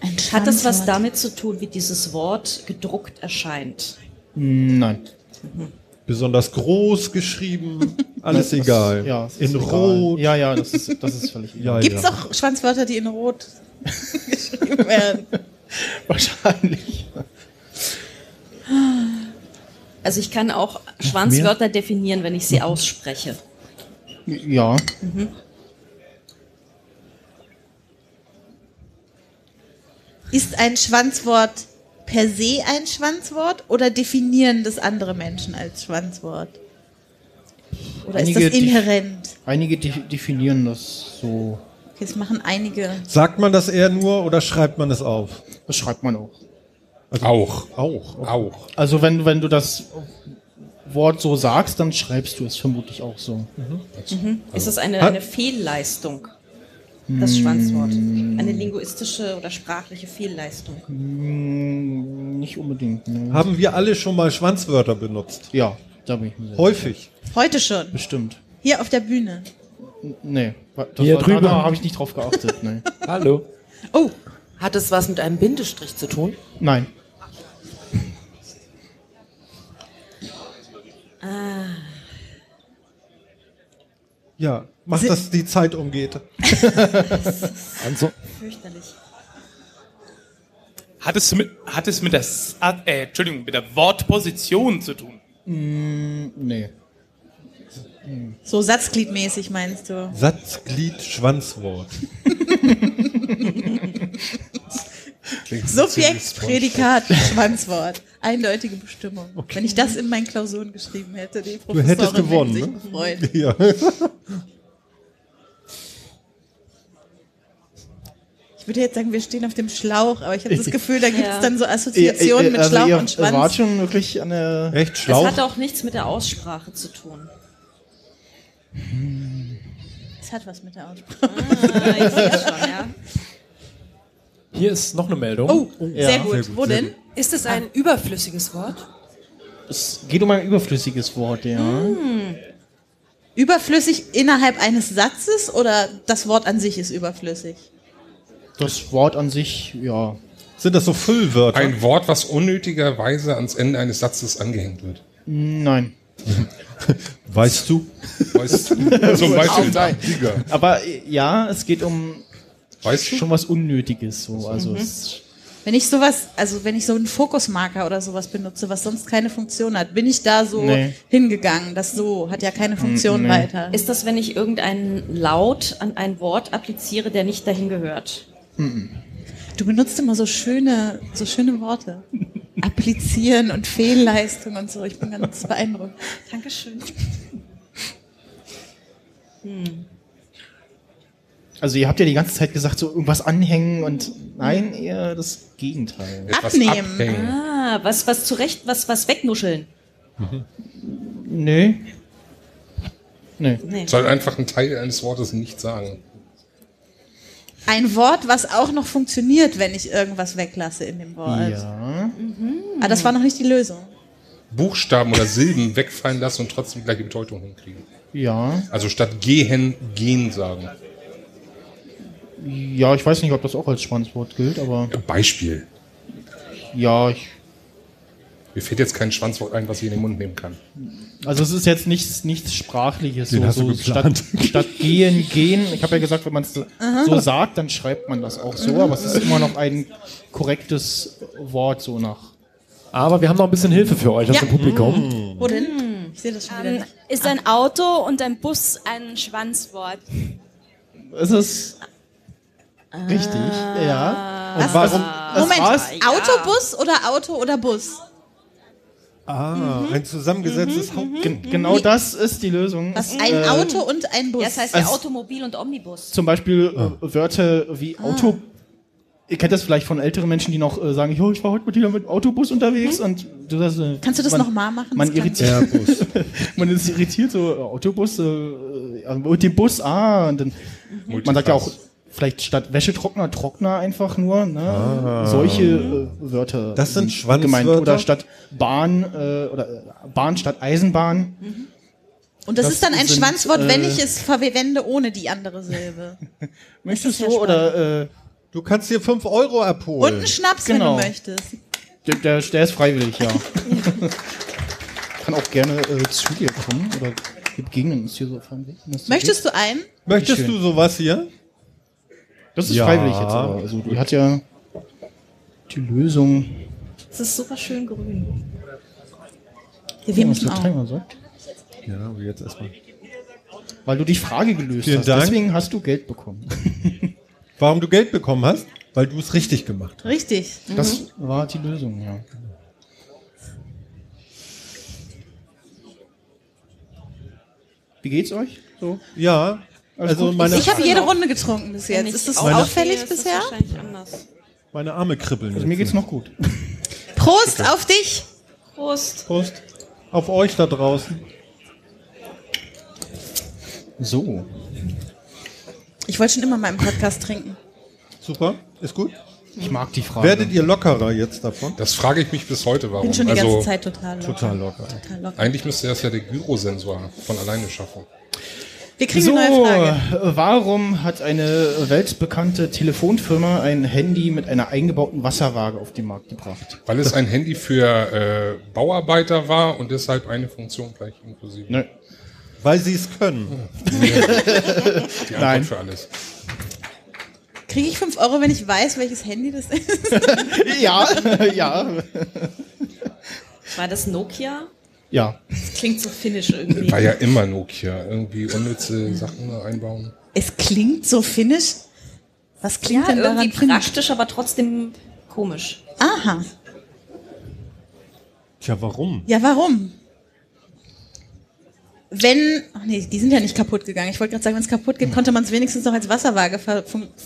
Ein Hat es was damit zu tun, wie dieses Wort gedruckt erscheint? Nein. Besonders groß geschrieben, alles Das- egal. Ja, in egal. Rot. Ja, ja, das ist, das ist völlig egal. Ja, Gibt es ja. auch Schwanzwörter, die in Rot geschrieben werden? Wahrscheinlich. Also ich kann auch Schwanzwörter definieren, wenn ich sie ausspreche. Ja. Mhm. Ist ein Schwanzwort per se ein Schwanzwort oder definieren das andere Menschen als Schwanzwort? Oder ist das Einige def- inhärent? Einige de definieren das so. Okay, das machen einige. Sagt man das eher nur oder schreibt man es auf? Das schreibt man auch. auch. Auch. Auch. Also wenn, wenn du das Wort so sagst, dann schreibst du es vermutlich auch so. Mhm. Ist es eine, eine Fehlleistung, das Schwanzwort? Eine linguistische oder sprachliche Fehlleistung? Mm, Nicht unbedingt. Ne. Haben wir alle schon mal Schwanzwörter benutzt? Ja, da bin ich mir sicher. Häufig. Heute schon. Bestimmt. Hier auf der Bühne. Nee, das Hier war, drüben. da habe ich nicht drauf geachtet. Nee. Hallo. Oh, Hat es was mit einem Bindestrich zu tun? Nein. Ah. Ja, mach, dass die Zeit umgeht. Also, Fürchterlich. Hat es mit, hat es mit der, äh, Entschuldigung, mit der Wortposition zu tun? Mm, nee. so satzgliedmäßig meinst du? Satzglied, Schwanzwort. Subjekt, Prädikat, Schwanzwort. Eindeutige Bestimmung. Wenn ich das in meinen Klausuren geschrieben hätte, die Du Professorin hättest gewonnen, hätte sich ne? gefreut. Ja. Würde jetzt sagen, wir stehen auf dem Schlauch, aber ich habe das Ich- Gefühl, da gibt es Ja. dann so Assoziationen mit also Schlauch ihr und Schwanz. wart schon wirklich an der... Echt Es Schlauch? hat auch nichts mit der Aussprache zu tun. Es hat was mit der Aussprache. Ah, ich sehe schon, ja. hier ist noch eine Meldung. Oh, Ja. sehr, gut. Sehr gut, Wo sehr denn? Ist es ein überflüssiges Wort? Es geht um ein überflüssiges Wort, ja. Überflüssig innerhalb eines Satzes oder das Wort an sich ist überflüssig? Das Wort an sich, ja. Sind das so Füllwörter? Ein Wort, was unnötigerweise ans Ende eines Satzes angehängt wird. Nein. Weißt du? Weißt du? Zum Beispiel Nein. Sieger. Aber ja, es geht um Weißt du? schon was Unnötiges. So. Also es, Wenn ich sowas, also wenn ich so einen Fokusmarker oder sowas benutze, was sonst keine Funktion hat, bin ich da so Nee. hingegangen. Das so hat ja keine Funktion nee. weiter. Ist das, wenn ich irgendeinen Laut an ein Wort appliziere, der nicht dahin gehört? Du benutzt immer so schöne, so schöne Worte. Applizieren und Fehlleistung und so. Ich bin ganz beeindruckt. Dankeschön. Hm. Also ihr habt ja die ganze Zeit gesagt, so irgendwas anhängen und nein, eher das Gegenteil. Etwas Abnehmen. abhängen. Ah, was, was zurecht, was, was wegnuscheln. Nee. Nee. Nee. Soll einfach einen Teil eines Wortes nicht sagen. Ein Wort, was auch noch funktioniert, wenn ich irgendwas weglasse in dem Wort. Ja. Ah, das war noch nicht die Lösung. Buchstaben oder Silben wegfallen lassen und trotzdem gleich Bedeutung hinkriegen. Ja. Also statt gehen, gehen sagen. Ja, ich weiß nicht, ob das auch als Schwanzwort gilt, aber Beispiel. ja, ich, Mir fällt jetzt kein Schwanzwort ein, was ich in den Mund nehmen kann. also es ist jetzt nichts, nichts Sprachliches. Den so, hast du so geplant. statt, statt gehen, gehen. Ich habe ja gesagt, wenn man es so, sagt, dann schreibt man das auch so, aber es ist immer noch ein korrektes Wort so nach. Aber wir haben noch ein bisschen Hilfe für euch aus Ja. dem Publikum. Wo denn? Ich sehe das schon wieder. Ähm, ist ein Auto und ein Bus ein Schwanzwort? Es ist richtig, ja. Und warum? Moment? Autobus oder Auto oder Bus? Ah, ein zusammengesetztes Haupt. Gen genau das ist die Lösung. Was? Ein Äh, Auto und ein Bus. Ja, das heißt ja Also- Automobil und Omnibus. Zum Beispiel äh, Wörter wie Auto. Ihr kennt das vielleicht von älteren Menschen, die noch äh, sagen, jo, ich war heute mit wieder mit dem Autobus unterwegs und du sagst, äh, Kannst du das man, noch mal machen? Man Das irritiert, man ist irritiert, so äh, Autobus, äh, äh, und den Bus, ah, und dann, man sagt ja auch vielleicht statt Wäschetrockner, Trockner einfach nur, ne? Ah. Solche äh, Wörter. Das sind gemeint. Schwanzwörter? Oder statt Bahn, äh, oder äh, Bahn statt Eisenbahn. Und das, Das ist dann ein sind, Schwanzwort, wenn äh, ich es verwende ohne die andere Silbe. Möchtest ja du, oder, äh, Du kannst dir 5 Euro Und abholen. einen Schnaps, Genau. wenn du möchtest. Der, der, der ist freiwillig, ja. Kann auch gerne äh, zu dir kommen oder wir begegnen uns hier so auf Weg. wenn Möchtest du einen? Möchtest du sowas hier? Das ist Ja. freiwillig jetzt aber. Also die hat ja die Lösung. Es ist super schön grün. Ja, wir was müssen auch. Ja, aber jetzt erstmal. Weil du die Frage gelöst Vielen hast. Dank. Deswegen hast du Geld bekommen. Warum du Geld bekommen hast? Weil du es richtig gemacht hast. Richtig. Das war die Lösung, ja. Wie geht's euch? So? Ja, also meine, Ich habe jede Runde getrunken bis jetzt. ich Ist das auffällig stehe, ist das bisher? wahrscheinlich anders. meine Arme kribbeln. Also mir geht's noch gut. Prost auf dich! Prost. Prost. Auf euch da draußen. So. Ich wollte schon immer mal im Podcast trinken. Super, ist gut. Ich mag die Frage. Werdet ihr lockerer jetzt davon? Das frage ich mich bis heute, warum. Bin schon die also, ganze Zeit total locker. Total locker. Total locker. Eigentlich müsste das ja der Gyrosensor von alleine schaffen. Wir kriegen So, eine neue Frage. äh, warum hat eine weltbekannte Telefonfirma ein Handy mit einer eingebauten Wasserwaage auf den Markt gebracht? Weil es ein Handy für äh, Bauarbeiter war und deshalb eine Funktion gleich inklusive. Ne. Weil sie es können. Die Antwort Nein. für alles. Kriege ich 5 Euro, wenn ich weiß, welches Handy das ist? ja, ja. War das Nokia? Ja. Das klingt so finnisch irgendwie. War ja immer Nokia. Irgendwie unnütze Sachen einbauen. Es klingt so finnisch. Was klingt ja, denn daran irgendwie finnisch? praktisch, aber trotzdem komisch. Aha. Tja, warum? Ja, warum? Wenn, ach nee, die sind ja nicht kaputt gegangen. Ich wollte gerade sagen, wenn es kaputt geht, konnte man es wenigstens noch als Wasserwaage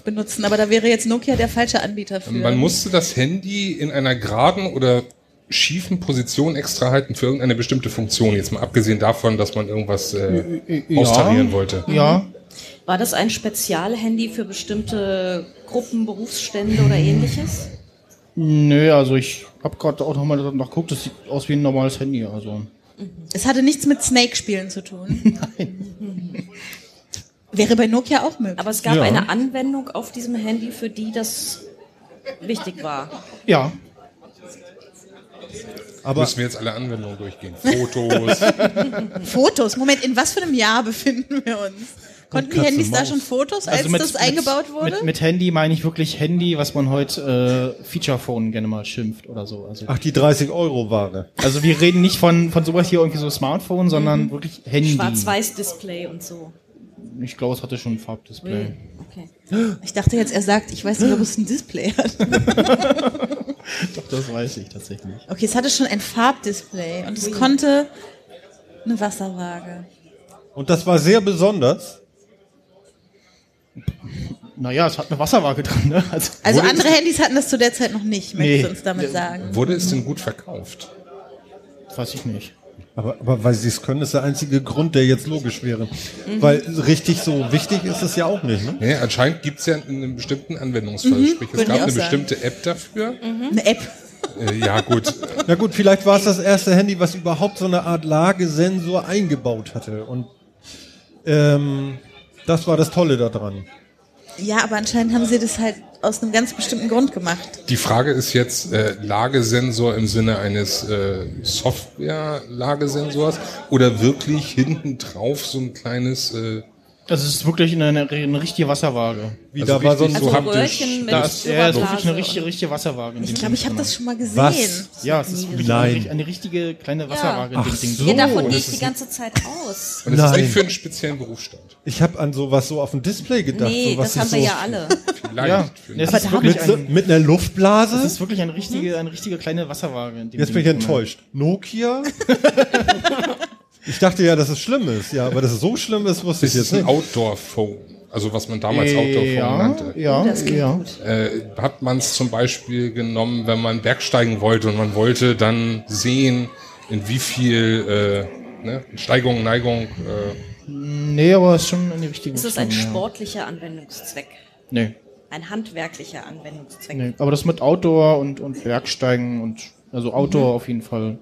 benutzen. Aber da wäre jetzt Nokia der falsche Anbieter für. Man musste das Handy in einer geraden oder schiefen Position extra halten für irgendeine bestimmte Funktion. Jetzt mal abgesehen davon, dass man irgendwas äh, Ja. austarieren wollte. Ja. War das ein Spezialhandy für bestimmte Gruppen, Berufsstände oder ähnliches? Nö, also ich habe gerade auch nochmal noch geguckt, das sieht aus wie ein normales Handy. Also. Es hatte nichts mit Snake-Spielen zu tun. Nein. Wäre bei Nokia auch möglich. Aber es gab Ja. eine Anwendung auf diesem Handy, für die das wichtig war. Ja. Aber Müssen wir jetzt alle Anwendungen durchgehen. Fotos. Fotos. Moment, in was für einem Jahr befinden wir uns? Konnten die Handys da schon Fotos, als das eingebaut wurde? Mit, mit Handy meine ich wirklich Handy, was man heute äh, Feature-Phone gerne mal schimpft oder so. Also, ach, die 30 Euro Ware. also wir reden nicht von, von sowas hier irgendwie so Smartphone, sondern wirklich Handy. Schwarz-Weiß-Display und so. Ich glaube, es hatte schon ein Farbdisplay. Okay. Ich dachte jetzt, er sagt, ich weiß nicht, ob es ein Display hat. Doch, das weiß ich tatsächlich. Okay, es hatte schon ein Farbdisplay und es konnte eine Wasserwaage. Und das war sehr besonders. Naja, es hat eine Wasserwaage dran, ne? Also, Also andere Handys hatten das zu der Zeit noch nicht, möchtest Nee. du uns damit sagen? Wurde es denn gut verkauft? weiß ich nicht. Aber, aber weil sie es können, ist der einzige Grund, der jetzt logisch wäre. Weil richtig so wichtig ist es ja auch nicht, ne? Nee, anscheinend gibt's ja einen bestimmten Anwendungsfall. Mhm, Sprich, es würde gab eine sagen. bestimmte App dafür. Eine App. Äh, ja, gut. Na gut, vielleicht war es das erste Handy, was überhaupt so eine Art Lagesensor eingebaut hatte. Und ähm, das war das Tolle daran. Ja, aber anscheinend haben sie das halt aus einem ganz bestimmten Grund gemacht. Die Frage ist jetzt, äh, Lagesensor im Sinne eines äh, Software-Lagesensors oder wirklich hinten drauf so ein kleines... Äh, Also es ist wirklich eine, eine, eine richtige Wasserwaage. Wie, da war so ein- Also. Röhrchen mit Da ist, ja, ist wirklich eine richtige, richtige Wasserwaage. in Ich glaube, ich habe das schon mal gesehen. Was? Ja, es ist wirklich Nein. eine, eine richtige kleine Wasserwaage. Ach dem Ding so. Ja, davon das gehe ich ist die ganze Zeit aus. und es ist Nein. nicht für einen speziellen Berufsstand. Ich habe an sowas so auf dem Display gedacht. Nee, so, was das haben wir so ja alle. Vielleicht. Ja, für es einen- ist wirklich Mit, ein, mit einer Luftblase? es ist wirklich eine richtige, eine richtige kleine Wasserwaage. in dem Jetzt bin ich enttäuscht. Nokia? ich dachte ja, dass es schlimm ist. Ja, aber dass es so schlimm ist, wusste ich Das ist jetzt ein nicht. Outdoor-Phone. Also was man damals Outdoor-Phone ja, nannte. Ja, Das klingt ja. gut. Äh, hat man es zum Beispiel genommen, wenn man bergsteigen wollte und man wollte dann sehen, in wie viel äh, ne, Steigung, Neigung. Äh, Nee, aber es ist schon in die richtige Es ist ein Richtung, ja. sportlicher Anwendungszweck. Nee, Ein handwerklicher Anwendungszweck. nee. Aber das mit Outdoor und, und Bergsteigen und also Outdoor Mhm. auf jeden Fall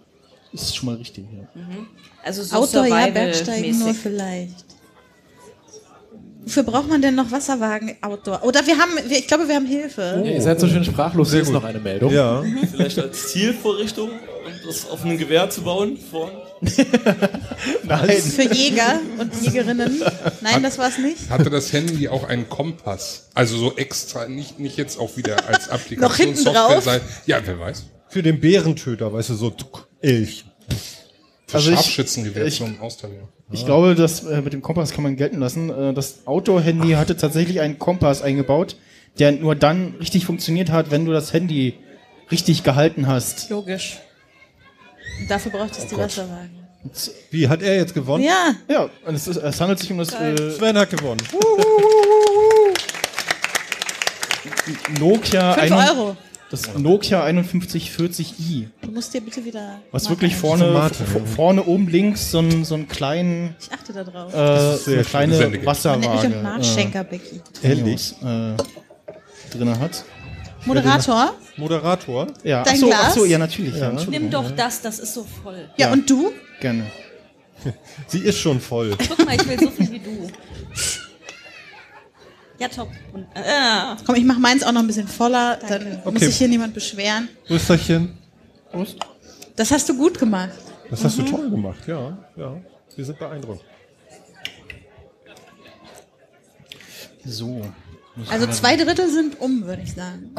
ist schon mal richtig. Ja. Also so Outdoor, ja. Bergsteigen nur vielleicht. Wofür braucht man denn noch Wasserwagen Outdoor? Oder wir haben, wir, ich glaube, wir haben Hilfe. Ja, ihr seid so schön sprachlos, hier ist noch eine Meldung. Ja. Vielleicht als Zielvorrichtung, um das auf einem Gewehr zu bauen, vorn. Nein. Für Jäger und Jägerinnen. Nein, das war's nicht. hatte das Handy auch einen Kompass? Also so extra, nicht, nicht jetzt auch wieder als Noch hinten Applikationssoftware drauf? sein. Ja, wer weiß. Für den Bärentöter, weißt du, so tuck, Elch. Für Also ich- Scharfschützengewehr ich- zum Austarieren. Ich glaube, das äh, mit dem Kompass kann man gelten lassen. Äh, das Outdoor-Handy hatte tatsächlich einen Kompass eingebaut, der nur dann richtig funktioniert hat, wenn du das Handy richtig gehalten hast. Logisch. Dafür braucht es die Gott. Wasserwagen. Wie, hat er jetzt gewonnen? Ja, Ja, und es, ist, es handelt sich um das äh, Sven hat gewonnen. Nokia, 5 ein- Euro. Das Nokia 5140i. Du musst dir bitte wieder. Was Marke wirklich vorne, Mate, v- ja. vorne oben links so einen, so einen kleinen, Ich achte da drauf. äh, ist so sehr eine kleine. Man mich Wasserwaage auch Nachschenker, Becky. äh, Ehrlich? äh, drinne hat. Moderator? Moderator? Ja, Dein ach so, Glas? ach so, ja, natürlich. Ja. Entschuldigung. Nimm doch das, das ist so voll. Ja, Ja. und du? Gerne. Sie ist schon voll. Guck mal, ich will so viel wie du. Ja, top. Und, äh, Komm, ich mach meins auch noch ein bisschen voller, dann muss Okay. sich hier niemand beschweren. Rüsterchen. Prost. Das hast du gut gemacht. Das hast du toll gemacht, ja. ja. Wir sind beeindruckt. So. Also zwei Drittel sind um, würde ich sagen.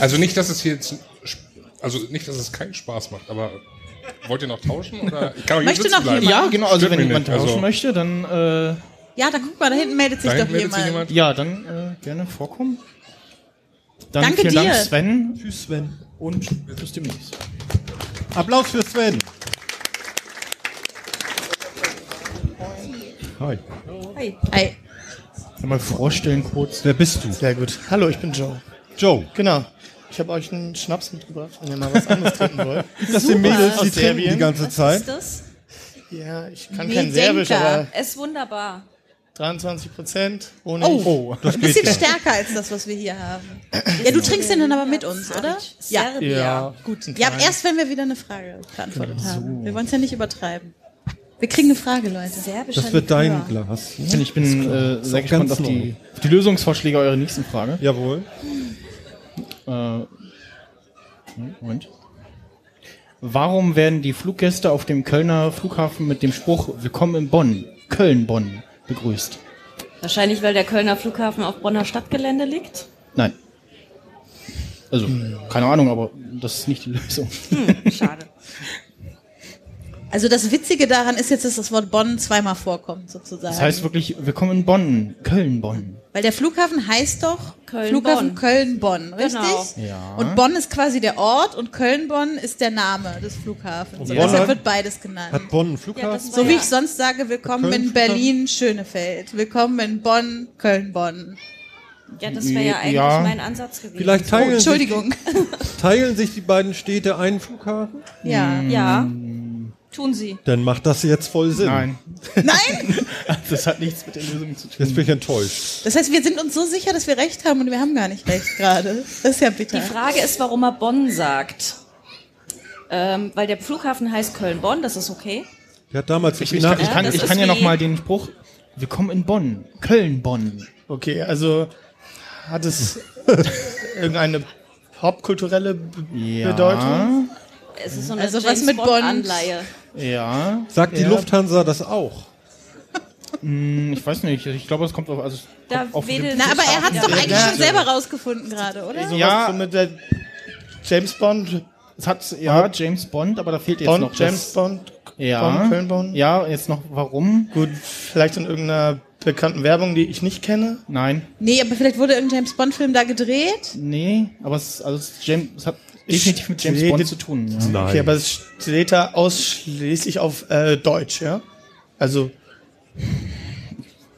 Also nicht, dass es hier jetzt, also nicht, dass es keinen Spaß macht, aber wollt ihr noch tauschen oder? Ich kann auch hier Möchte noch jemand? Ja, genau, also Stört wenn jemand nicht, tauschen also- möchte, dann äh, Ja, da guck mal, da hinten meldet sich Da doch meldet sich jemand. jemand. ja, dann äh, gerne vorkommen. Dann Danke vielen Dank dir. Sven Tschüss, Sven. und bis demnächst. Applaus für Sven. Hi. hey. Hey, Mal vorstellen kurz. Wer bist du? Sehr gut. Hallo, ich bin Joe. Joe. Genau. Ich habe euch einen Schnaps mitgebracht, wenn ihr mal was anderes trinken wollt. Das sind Mädels, die trinken die ganze Was ist Zeit. das? Ja, ich kann Wie kein Serbisch, aber Es ist wunderbar. 23 Prozent ohne Oh, das ein geht bisschen ja. stärker als das, was wir hier haben. Ja, du trinkst den dann aber mit uns, oder? Ja. Ja, Gut. Ja, aber erst wenn wir wieder eine Frage beantwortet haben. Wir wollen es ja nicht übertreiben. Wir kriegen eine Frage, Leute. Serbischer Das wird dein Likör. Glas. Ich bin, ich bin äh, sehr gespannt auf die, auf die Lösungsvorschläge eurer nächsten Frage. Jawohl. Äh, Moment. Warum werden die Fluggäste auf dem Kölner Flughafen mit dem Spruch Willkommen in Bonn, Köln-Bonn begrüßt? Wahrscheinlich, weil der Kölner Flughafen auf Bonner Stadtgelände liegt. Nein. Also, keine Ahnung, aber das ist nicht die Lösung. Hm, schade. Also das Witzige daran ist jetzt, dass das Wort Bonn zweimal vorkommt, sozusagen. Das heißt wirklich, wir kommen in Bonn, Köln, Bonn. Weil der Flughafen heißt doch Köln-Bonn. Flughafen Köln-Bonn, richtig? Genau. Ja. Und Bonn ist quasi der Ort und Köln-Bonn ist der Name des Flughafens. Und Und Bonn deshalb wird beides genannt. Hat Bonn einen Flughafen? So wie ich sonst sage, willkommen Köln- in Berlin, Schönefeld. Willkommen in Bonn, Köln-Bonn. Ja, das wäre ja eigentlich Ja. mein Ansatz gewesen. Vielleicht teilen, Oh, Entschuldigung. Sich, teilen sich die beiden Städte einen Flughafen? Ja. Ja. Tun sie. Dann macht das jetzt voll Sinn. Nein. Nein? Das hat nichts mit der Lösung zu tun. Jetzt bin ich enttäuscht. Das heißt, wir sind uns so sicher, dass wir recht haben und wir haben gar nicht recht gerade. Das ist ja bitter. Die Frage ist, warum er Bonn sagt. Ähm, weil der Flughafen heißt Köln-Bonn, das ist okay. Hat damals Ich, ich, ich Nachrichten. kann, ich kann ja wie- noch mal den Spruch, wir kommen in Bonn, Köln, Bonn. Okay, also hat es irgendeine popkulturelle B Ja. Bedeutung? Es ist so eine Also was James mit Bond Bond? Anleihe. Ja. Sagt die ja. Lufthansa das auch? Hm, Ich weiß nicht, ich glaube, es kommt auf, also es Da kommt auf wedelt Na, aber er hat es doch Ja. eigentlich schon selber rausgefunden gerade, oder? Sowas Ja. so mit der James Bond, Es hat, ja, James Bond, aber da fehlt jetzt Bond, noch James das, Bond, ja, Bonn, Köln, Bonn? Ja, jetzt noch, warum? Gut, vielleicht in irgendeiner bekannten Werbung, die ich nicht kenne. Nein, Nee, aber vielleicht wurde irgendein James Bond-Film da gedreht. nee, aber es, also es, James, es hat definitiv mit James Bond zu tun. Ja. Nein. Okay, aber es steht da ausschließlich auf äh, Deutsch, ja? Also,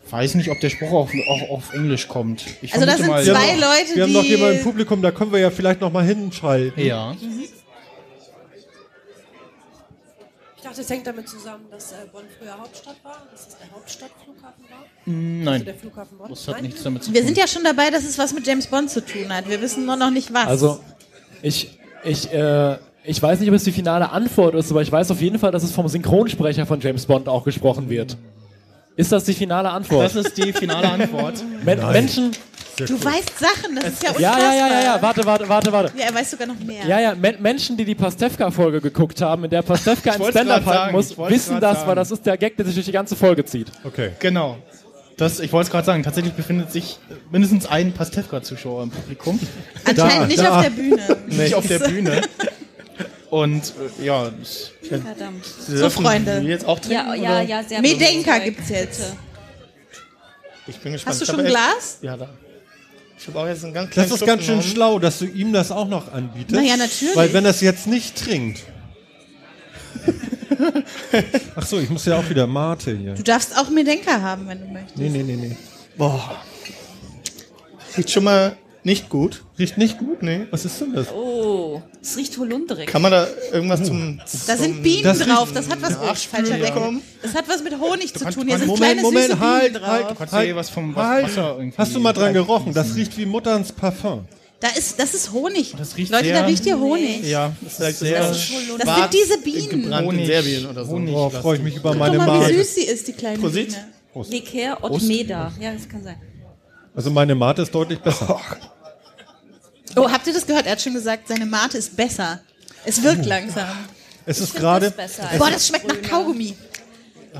Weiß nicht, ob der Spruch auch, auch auf Englisch kommt. Ich Also das sind mal, zwei ja. Leute, Wir haben noch jemanden im Publikum, da können wir ja vielleicht noch mal hinschalten. Ja. Ich dachte, es hängt damit zusammen, dass äh, Bonn früher Hauptstadt war, dass es der Hauptstadtflughafen war. Mm, Also Nein, der Flughafen Bonn. das hat Nein? nichts damit zu Wir tun. sind ja schon dabei, dass es was mit James Bond zu tun hat. Wir wissen nur noch nicht was. Also, ich, ich, äh, ich weiß nicht, ob es die finale Antwort ist, aber ich weiß auf jeden Fall, dass es vom Synchronsprecher von James Bond auch gesprochen wird. Ist das die finale Antwort? Das ist die finale Antwort. Men Menschen. du weißt Sachen, das ist ja Ja, unfassbar. ja, ja, ja, ja, warte, warte, warte, warte. Ja, er weiß sogar noch mehr. Ja, ja, Men Menschen, die die Pastewka-Folge geguckt haben, in der Pastewka ein Stand-Up halten muss, wissen das, sagen. weil das ist der Gag, der sich durch die ganze Folge zieht. Okay. Genau. Das, ich wollte es gerade sagen, tatsächlich befindet sich mindestens ein Pastewka-Zuschauer im Publikum. Anscheinend Da, nicht da. auf der Bühne. Nicht auf der Bühne. Und äh, ja, das- Verdammt. So, Freunde. wir jetzt auch trinken? Ja, ja, oder? ja, sehr Medenka gibt's jetzt. Ich bin gespannt. Hast du schon ein Glas? Ja, da. Ich habe auch jetzt einen ganz Das kleinen ist Schluck ganz schön schlau, dass du ihm das auch noch anbietest. Na ja, natürlich. Weil wenn er es jetzt nicht trinkt. Ach so, ich muss ja auch wieder Mate hier. Du darfst auch Medenka haben, wenn du möchtest. Nee, nee, nee, nee. Boah. Riecht schon mal nicht gut. Riecht nicht gut? Nee. Was ist denn das? Oh, es riecht holundrig. Kann man da irgendwas zum. Da sind Bienen Das drauf, das hat was Nachspülen falscher bekommen. Das hat was mit Honig zu tun. Hier sind Moment, kleine Moment, süße halt, Bienen halt. drauf. kannst du hier was vom Was- Halt. Wasser irgendwie. Hast du mal dran gerochen? Das riecht wie Mutterns Parfum. Da ist, das ist Honig. Das riecht Leute, sehr- da riecht hier Honig. Ja, Das ist vielleicht sehr Das sind diese Bienen. gebrannt in Serbien oder so. Honig. Oh, freue ich mich über Guck meine mal, wie Mate. süß sie ist, die kleine Prosit. Biene. Likör Otmeda. Ja, das kann sein. Also meine Mate ist deutlich besser. Oh, habt ihr das gehört? Er hat schon gesagt, seine Mate ist besser. Es wirkt Oh. langsam. Es ist gerade, das Boah, das schmeckt nach Kaugummi.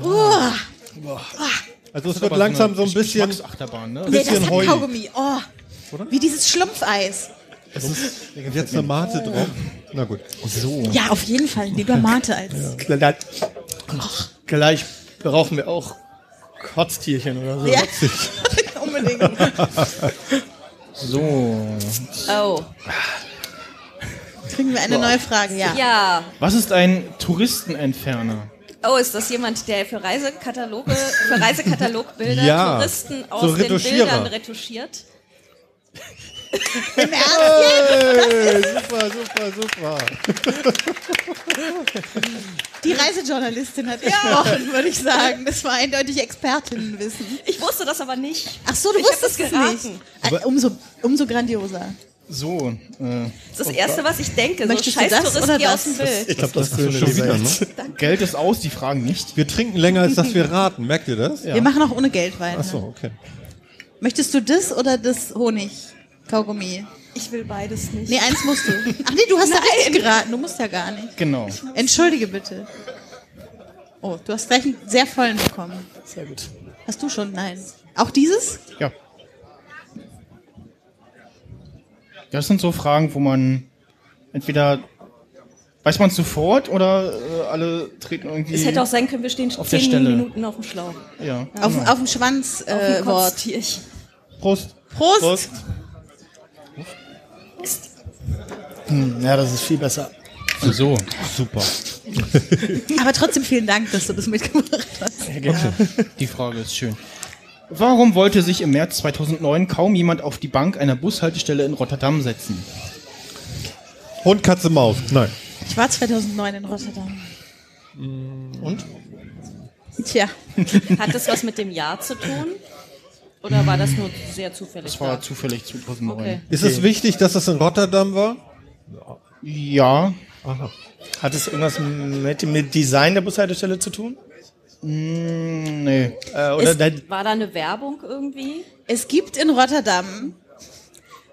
Uah. also es wird langsam so ein bisschen, Achterbahn, ne? Nee, das bisschen hat heulig. Kaugummi. Oh. Wie dieses Schlumpfeis. Jetzt eine Mate drauf. Na gut. So. Ja, auf jeden Fall. Lieber Mate als. Gleich, gleich brauchen wir auch Kotztierchen oder so. Ja, unbedingt. So. Oh. Kriegen wir eine neue Frage, ja. Ja. Was ist ein Touristenentferner? Oh, ist das jemand, der für Reisekataloge, für Reisekatalegbilder Ja, Touristen aus so den. Bildern retuschiert? Im Ernst? Hey, super, super, super. Die Reisejournalistin hat gesprochen, würde ich sagen. Das war eindeutig Expertinnenwissen. Ich wusste das aber nicht. Ach so, du Ich wusstest das es nicht. Äh, Umso, umso grandioser. So. Äh, Das ist das Erste, was ich denke. So Möchtest du scheiß das Tourist, oder geh das? aus dem Bild. Ich glaube, das Schon Grüne wieder, lieber ne? jetzt. Geld ist aus, die fragen nicht. Wir trinken länger, als dass wir raten. Merkt ihr das? Wir machen auch ohne Geld weiter. Ach so, okay. Möchtest du das oder das Honig? Kaugummi? Ich will beides nicht. Nee, eins musst du. Ach nee, du hast ja richtig geraten. Du musst ja gar nicht. Genau. Entschuldige bitte. Oh, du hast gleich einen sehr vollen bekommen. Sehr gut. Hast du schon? Nein. Auch dieses? Ja. Das sind so Fragen, wo man entweder Weiß man sofort oder äh, alle treten irgendwie. Es hätte auch sein können, wir stehen auf der zehn Stelle. Minuten auf dem Schlauch. Ja. Auf, auf dem Schwanz Auf dem äh, Wort. Kotztierchen. Prost. Prost. Hm, ja, das ist viel besser. So, super. Aber trotzdem vielen Dank, dass du das mitgebracht hast. Okay. Die Frage ist schön. Warum wollte sich im März 2009 kaum jemand auf die Bank einer Bushaltestelle in Rotterdam setzen? Hund, Katze, Maus. Nein. Ich war 2009 in Rotterdam. Und? Tja. Hat das was mit dem Jahr zu tun? Oder war das nur sehr zufällig? Das war da? zufällig 2009. Okay. Ist es wichtig, dass es in Rotterdam war? Ja. Aha. Hat es irgendwas mit dem Design der Bushaltestelle zu tun? Mm, nee. Äh, oder Ist, der, war da eine Werbung irgendwie? Es gibt in Rotterdam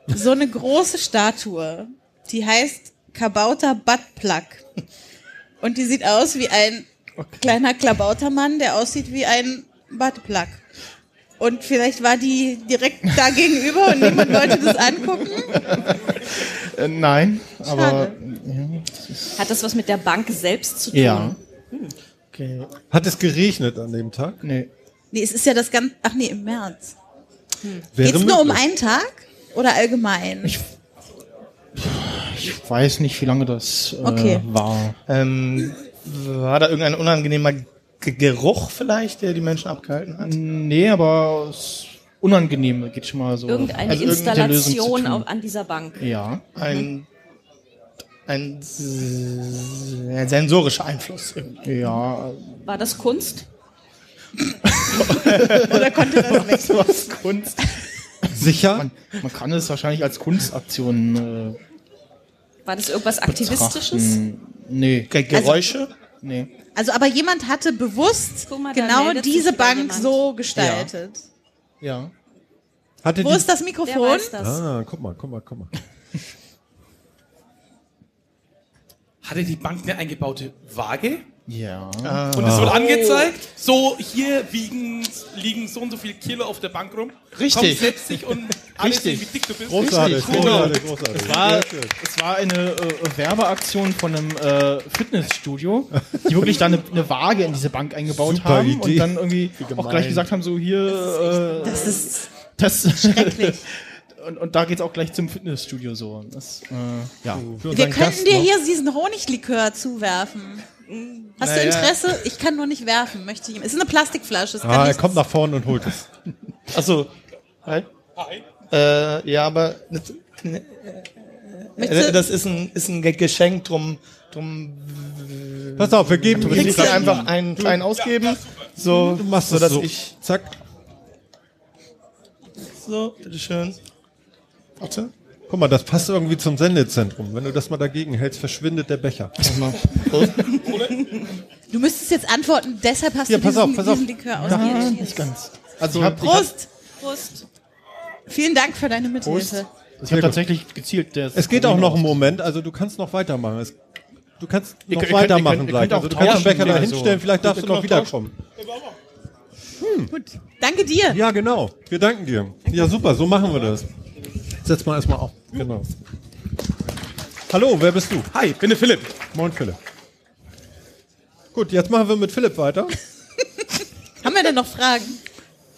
so eine große Statue, die heißt Kabauter Buttplug. Und die sieht aus wie ein kleiner Klabautermann, der aussieht wie ein Buttplug. Und vielleicht war die direkt da gegenüber und niemand wollte das angucken. Äh, nein, aber. Hat das was mit der Bank selbst zu tun? Ja. okay. Hat es geregnet an dem Tag? Nee. Nee, es ist ja das ganze. Ach nee, im März. Wäre Geht's nur um einen Tag oder allgemein? Ich, ich weiß nicht, wie lange das äh, Okay. war. Ähm, war da irgendein unangenehmer Geruch vielleicht, der die Menschen abgehalten hat? Nee, aber es unangenehm geht schon mal so. Irgendeine Also Installation auf, an dieser Bank. Ja. Ein, ein ein sensorischer Einfluss. irgendwie. Ja. War das Kunst? Oder konnte das weg? Was Kunst? Sicher? Man, man kann es wahrscheinlich als Kunstaktion äh, War das irgendwas Aktivistisches? betrachten. Nee. Ge Geräusche? Nee. Also, aber jemand hatte bewusst mal, genau diese Bank jemand. so gestaltet. Ja. Hatte Wo die, ist das Mikrofon? weiß das? Ah, guck mal, guck mal, guck mal. Hatte die Bank eine eingebaute Waage? Ja. Und es wird angezeigt, so hier wiegen, liegen so und so viel Kilo auf der Bank rum. Richtig. Komm, setz dich und alle Richtig. sehen, wie dick du bist. Großartig, Richtig, großartig, genau. großartig. Es war, es war eine äh, Werbeaktion von einem äh, Fitnessstudio, die wirklich da eine, eine Waage in diese Bank eingebaut Super haben Idee. und dann irgendwie auch gleich gesagt haben, so hier, äh, Das ist das schrecklich. und, und da geht's auch gleich zum Fitnessstudio so. Das, äh, ja. Wir könnten Gast dir noch. hier diesen Honiglikör zuwerfen. Hast du Naja. Interesse? Ich kann nur nicht werfen, möchte ich. Es ist eine Plastikflasche. Ah, er kommt nach vorne und holt es. Achso. Hi. Äh, ja, aber das, ne, Möchtest äh, du- das ist ein, ist ein Ge- Geschenk, drum, drum Pass auf, wir geben ich Kriegst dann du- einfach einen kleinen ausgeben. So, Du machst so dass so. ich. Zack. So, bitteschön. Warte. Guck mal, das passt irgendwie zum Sendezentrum. Wenn du das mal dagegen hältst, verschwindet der Becher. Du müsstest jetzt antworten, deshalb hast Hier, du pass diesen, auf, pass auf. diesen Likör Ja, ausgewählt. nicht ganz. Also ich habe Prost! Prost. Vielen Dank für deine Mithilfe. ich hab tatsächlich gezielt. Der Es geht auch noch einen Moment, also du kannst noch weitermachen. Es, du kannst noch ihr weitermachen gleich. Also du kannst den Becher da hinstellen, vielleicht darfst du noch wiederkommen. Gut. Danke dir. Ja, genau. Wir danken dir. Ja, super, so machen wir das. Setz mal erstmal auf. Genau. Hallo, wer bist du? Hi, ich bin der Philipp. Moin, Philipp. Gut, jetzt machen wir mit Philipp weiter. Haben wir denn noch Fragen?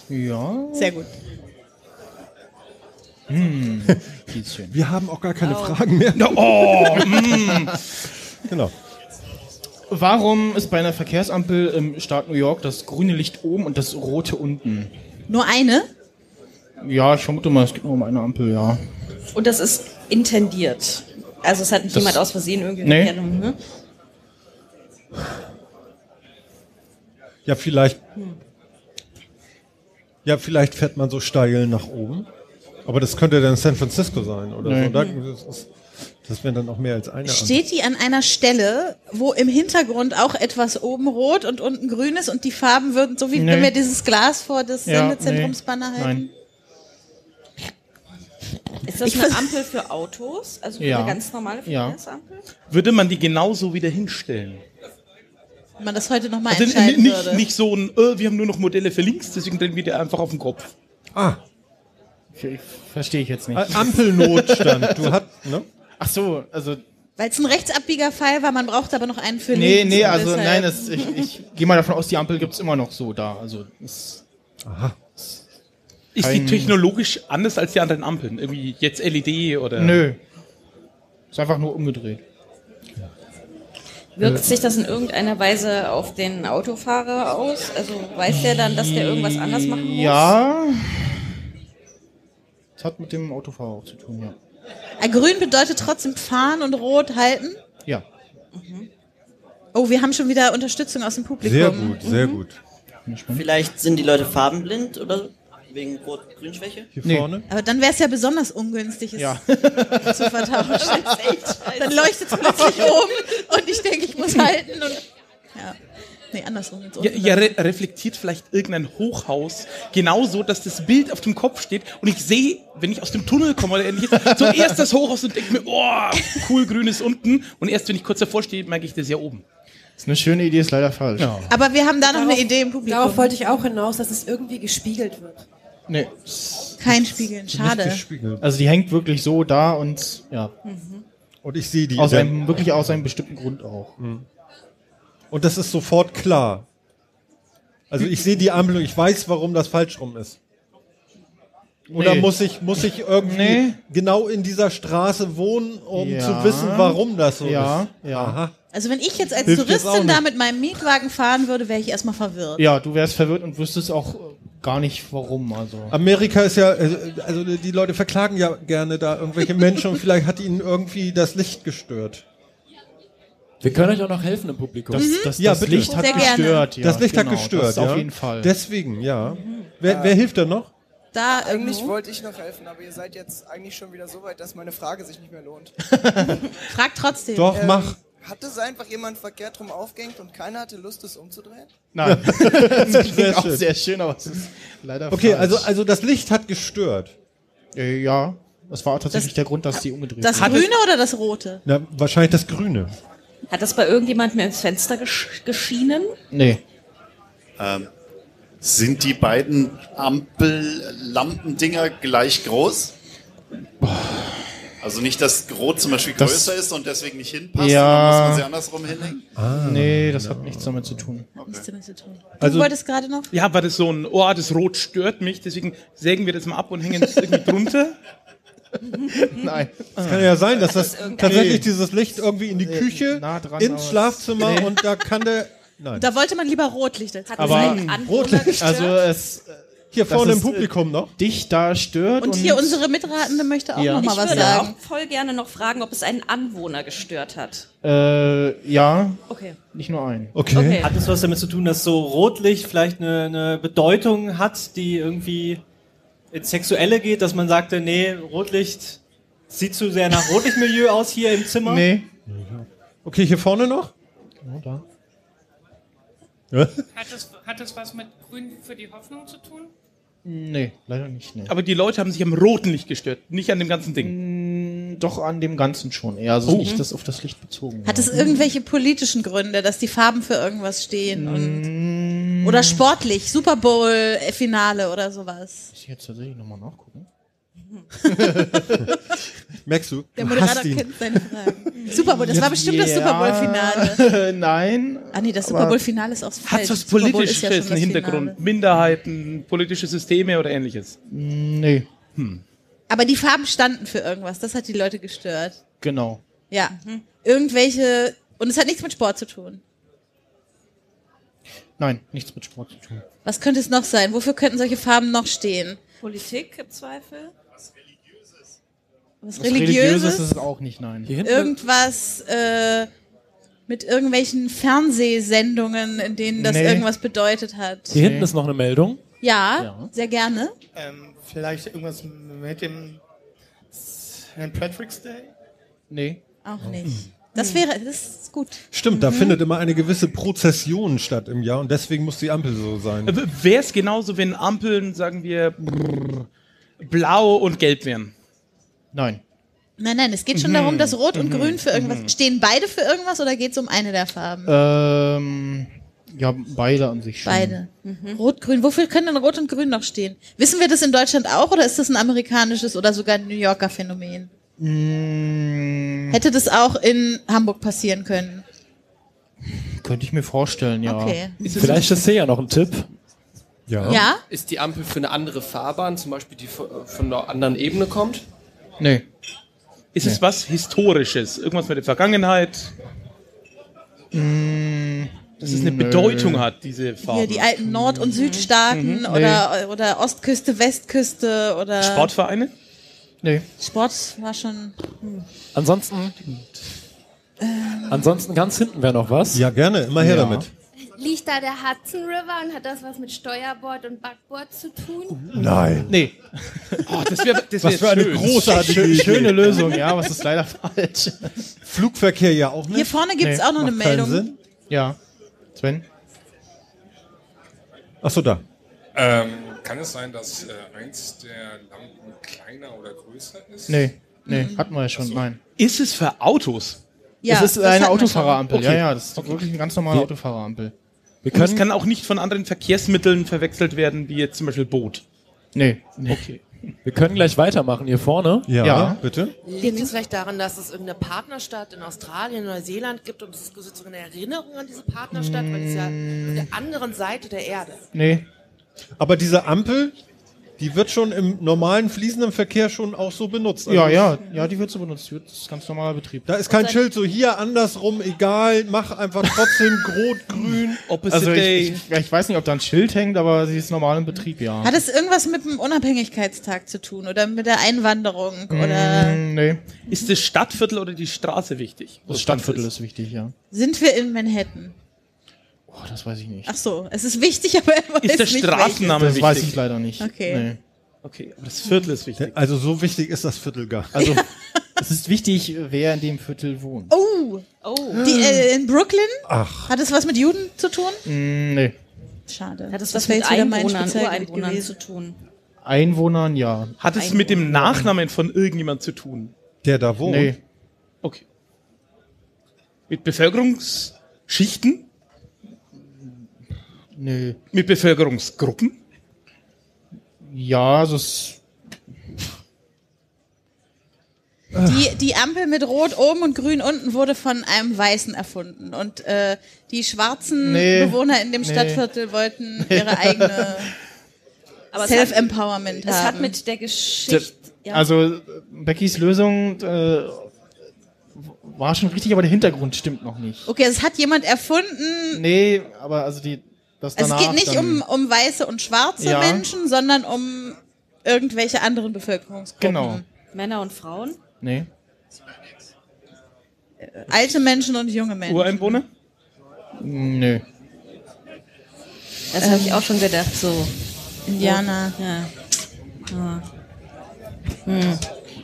Ja. Sehr gut. Hm. Geht's schön. Wir haben auch gar keine Oh. Fragen mehr. Oh, mm. Genau. Warum ist bei einer Verkehrsampel im Staat New York das grüne Licht oben und das rote unten? Nur eine? Ja, ich vermute mal, es geht nur um eine Ampel, ja. Und das ist intendiert. Also es hat nicht Das- jemand aus Versehen irgendwie Nee. verkehrt, ne? Ja, vielleicht. Ja, vielleicht fährt man so steil nach oben. Aber das könnte dann San Francisco sein oder Nee. so. Da, das ist- das wäre dann noch mehr als eine. Steht die an einer Stelle, wo im Hintergrund auch etwas oben rot und unten grün ist und die Farben würden, so wie Nee. wenn wir dieses Glas vor das Ja, Sendezentrumsbanner nee. halten? Ist das Ich eine Ampel für Autos? Also Ja. eine ganz normale Ja. Verkehrsampel? Würde man die genauso wieder hinstellen? Wenn man das heute nochmal Also entscheiden nicht, würde. nicht so ein, äh, wir haben nur noch Modelle für links, deswegen drehen wir die einfach auf den Kopf. Ah, Okay, Verstehe ich jetzt nicht. A- Ampelnotstand. Du hast, ne? Ach so, also Weil es ein Rechtsabbiegerfall war, man braucht aber noch einen für Nee, links nee, also deshalb- nein, das, ich, ich gehe mal davon aus, die Ampel gibt's immer noch so da. Also es, Aha. Ist die technologisch anders als die anderen Ampeln? Irgendwie jetzt LED oder? Nö. Ist einfach nur umgedreht. Wirkt sich das in irgendeiner Weise auf den Autofahrer aus? Also weiß der dann, dass der irgendwas anders machen muss? Ja. Das hat mit dem Autofahrer auch zu tun, ja. Äh, Grün bedeutet trotzdem fahren und rot halten. Ja. Oh, wir haben schon wieder Unterstützung aus dem Publikum. Sehr gut, sehr Mhm. gut. Vielleicht sind die Leute farbenblind oder wegen Rot-Grün-Schwäche? Hier vorne? Aber dann wäre es ja besonders ungünstig, es Ja. zu vertauschen. dann leuchtet es plötzlich oben und ich denke, ich muss halten und ja. Nee, andersrum. jetzt Ja, ja re reflektiert vielleicht irgendein Hochhaus genauso, dass das Bild auf dem Kopf steht und ich sehe, wenn ich aus dem Tunnel komme oder ähnliches, zuerst das Hochhaus und denke mir, oh, cool, grün ist unten und erst wenn ich kurz davor stehe, merke ich das ja oben. Das ist eine schöne Idee, ist leider falsch. Aber wir haben da noch eine Idee im Publikum. Darauf wollte ich auch hinaus, dass es irgendwie gespiegelt wird. Nee. Kein Spiegeln, schade. Also die hängt wirklich so da und ja. Und ich sehe die. Aus einem, wirklich aus einem bestimmten Grund auch. Und das ist sofort klar. Also ich sehe die Ampel und ich weiß, warum das falsch rum ist. Oder Nee. muss ich, muss ich irgendwie Nee. genau in dieser Straße wohnen, um Ja. zu wissen, warum das so Ja, ist? ja. Aha. Also wenn ich jetzt als Hilft jetzt Touristin da nicht. mit meinem Mietwagen fahren würde, wäre ich erstmal verwirrt. Ja, du wärst verwirrt und wüsstest auch gar nicht warum. Also. Amerika ist ja, äh, also die Leute verklagen ja gerne da irgendwelche Menschen und vielleicht hat ihnen irgendwie das Licht gestört. Wir können euch auch noch helfen im Publikum. Das, das, Ja, das bitte. Licht hat Sehr gerne. gestört. Ja, das Licht genau, hat gestört, Das ja. auf jeden Fall. Deswegen, ja. Wer, wer hilft da noch? Da Eigentlich irgendwo. wollte ich noch helfen, aber ihr seid jetzt eigentlich schon wieder so weit, dass meine Frage sich nicht mehr lohnt. Frag trotzdem. Doch, Ähm, mach. Hat es einfach jemand verkehrt drum aufgehängt und keiner hatte Lust, es umzudrehen? Nein. das klingt auch schön. sehr schön, aber es ist leider Okay, falsch. also, also das Licht hat gestört. Äh, ja, das war tatsächlich der Grund, dass die umgedreht Das sind. Grüne oder das Rote? Na, wahrscheinlich das Grüne. Hat das bei irgendjemandem ins Fenster gesch geschienen? Nee. Ähm, sind die beiden Ampellampendinger gleich groß? Also nicht, dass Rot zum Beispiel Das- größer ist und deswegen nicht hinpasst, Ja. muss man sie andersrum hinlegen? Ah. nee, das hat nichts damit zu tun. Nichts damit zu tun. Du Also- wolltest gerade noch? Ja, war das so ein, oh, das Rot stört mich, deswegen sägen wir das mal ab und hängen es irgendwie drunter. Nein. Es kann ja sein, dass das tatsächlich Nee. dieses Licht irgendwie in die Küche, nah dran, ins Schlafzimmer Nee. und da kann der. Nein. Da wollte man lieber Rotlicht Hat Aber- Rotlicht. Also es Hier vorne im äh, Publikum noch. dich da stört Und hier unsere Mitratende möchte auch Ja. noch mal ich was würde sagen. auch voll gerne noch fragen, ob es einen Anwohner gestört hat. Äh, ja, Okay. nicht nur ein. Okay. Okay. Hat es was damit zu tun, dass so Rotlicht vielleicht eine, eine Bedeutung hat, die irgendwie ins Sexuelle geht, dass man sagte, nee, Rotlicht sieht zu sehr nach Rotlichtmilieu aus hier im Zimmer? Nee. Okay, hier vorne noch. Oh, da. Hat das, hat das was mit Grün für die Hoffnung zu tun? Nee, leider nicht. Nee. Aber die Leute haben sich am roten Licht gestört, nicht an dem ganzen Ding. Mm, Doch an dem Ganzen schon eher. Also Oh. nicht das auf das Licht bezogen. Hat es irgendwelche politischen Gründe, dass die Farben für irgendwas stehen? Und Mm. oder sportlich, Super Bowl-Finale oder sowas. Muss ich jetzt tatsächlich nochmal nachgucken? Merkst du? Der Moderator kennt seine Fragen. Super Bowl, das war bestimmt das Ja. Super Bowl-Finale. Nein. Ah nee, das Super Bowl-Finale ist auch falsch. Hat was Politisches ja das Hintergrund? Finale. Minderheiten, politische Systeme oder ähnliches? Nee, Aber die Farben standen für irgendwas, das hat die Leute gestört. genau. Ja. Irgendwelche, und es hat nichts mit Sport zu tun. Nein, nichts mit Sport zu tun. Was könnte es noch sein? Wofür könnten solche Farben noch stehen? Politik im Zweifel? Was Was Religiöses Religiöses? ist es auch nicht, nein. Irgendwas äh, mit irgendwelchen Fernsehsendungen, in denen das Nee. irgendwas bedeutet hat. Hier hinten ist noch eine Meldung. Ja, Ja. sehr gerne. Ähm, vielleicht irgendwas mit dem St. Patrick's Day? Nee. Auch nicht. Das wäre, das ist gut. Stimmt, da findet immer eine gewisse Prozession statt im Jahr und deswegen muss die Ampel so sein. Wäre es genauso, wenn Ampeln, sagen wir, brrr, blau und gelb wären? Nein. Nein, nein, es geht schon Mhm. darum, dass Rot und Mhm. Grün für irgendwas. Stehen beide für irgendwas oder geht es um eine der Farben? Ähm, ja, beide an sich schon. Beide. Rot, Grün. Wofür können denn Rot und Grün noch stehen? Wissen wir das in Deutschland auch oder ist das ein amerikanisches oder sogar ein New Yorker Phänomen? Mm, Hätte das auch in Hamburg passieren können? Könnte ich mir vorstellen, ja. Okay. Vielleicht ist hier ja noch ein Tipp. Ja. Ja? Ist die Ampel für eine andere Fahrbahn, zum Beispiel die von von einer anderen Ebene kommt? Nee. Ist es was Historisches? Irgendwas mit der Vergangenheit? Dass es eine nö. Bedeutung hat, diese Farbe. Hier die alten Nord- und Südstaaten Mhm. oder, oder Ostküste, Westküste oder. Sportvereine? Nee. Sport war schon. Hm. Ansonsten, ansonsten ganz hinten wäre noch was. Ja, gerne, immer her Ja. damit. Liegt da der Hudson River und hat das was mit Steuerbord und Backbord zu tun? Nein. Nee. Oh, das wäre das Was für eine schön. großartige. Schöne Lösung, ja, was ist leider falsch. Flugverkehr ja auch nicht. Hier vorne gibt's auch noch eine Meldung. Sinn. Ja. Sven? Achso, da. Ähm, kann es sein, dass äh, eins der Lampen kleiner oder größer ist? Nee. Nee, hatten wir ja schon, nein. Ist es für Autos? Ja, es ist das eine Autofahrerampel, schon. ja, Okay. ja, das ist wirklich eine ganz normale Autofahrerampel. Wir Und es können, kann auch nicht von anderen Verkehrsmitteln verwechselt werden, wie jetzt zum Beispiel Boot. Nee. Okay. wir können gleich weitermachen hier vorne. Ja, Ja. bitte. Liegt es vielleicht daran, dass es irgendeine Partnerstadt in Australien, Neuseeland gibt und es ist sozusagen eine Erinnerung an diese Partnerstadt, weil es ja auf der anderen Seite der Erde. Nee. Aber diese Ampel, die wird schon im normalen fließenden Verkehr schon auch so benutzt. Also Ja, ja, ja, die wird so benutzt. Das ist ganz normaler Betrieb. Da ist kein Schild so hier andersrum, egal, mach einfach trotzdem rot, grün. Opposite Also Day. ich, ich, ich weiß nicht, ob da ein Schild hängt, aber sie ist normal im Betrieb, ja. Hat es irgendwas mit dem Unabhängigkeitstag zu tun oder mit der Einwanderung oder Mm, nee. Ist das Stadtviertel oder die Straße wichtig? Das Stadtviertel ist wichtig, ja. sind wir in Manhattan? Oh, das weiß ich nicht. Ach so, es ist wichtig, aber er weiß Ist der nicht Straßenname Das wichtig? weiß ich leider nicht. Okay. Nee. Okay, aber das Viertel ist wichtig. Also so wichtig ist das Viertel gar nicht. Also, es ist wichtig, wer in dem Viertel wohnt. welches. Oh, die, äh, in Brooklyn? Ach. Hat es was mit Juden zu tun? Mm, nee. Schade. Hat es was mit Einwohnern, Ureinwohnern zu tun? Einwohnern, ja. Hat es mit dem Nachnamen von irgendjemand zu tun? Der da wohnt. Nee. Okay. Mit Bevölkerungsschichten? Nee. Mit Bevölkerungsgruppen? Ja, also es, Die, die Ampel mit Rot oben und Grün unten wurde von einem Weißen erfunden. Und äh, die schwarzen Nee. Bewohner in dem Nee. Stadtviertel wollten ihre eigene Self-Empowerment hat, es hat haben. mit der Geschichte. Ja. also Beckys Lösung äh, war schon richtig, aber der Hintergrund stimmt noch nicht. okay, es hat jemand erfunden. Nee, aber also die das Also es geht nicht um, um weiße und schwarze Ja. Menschen, sondern um irgendwelche anderen Bevölkerungsgruppen. Genau. Männer und Frauen? Nee. Alte Menschen und junge Menschen. Ureinwohner? Nö. Das habe ich auch schon gedacht, so. Indianer. Ja. ja. Hm.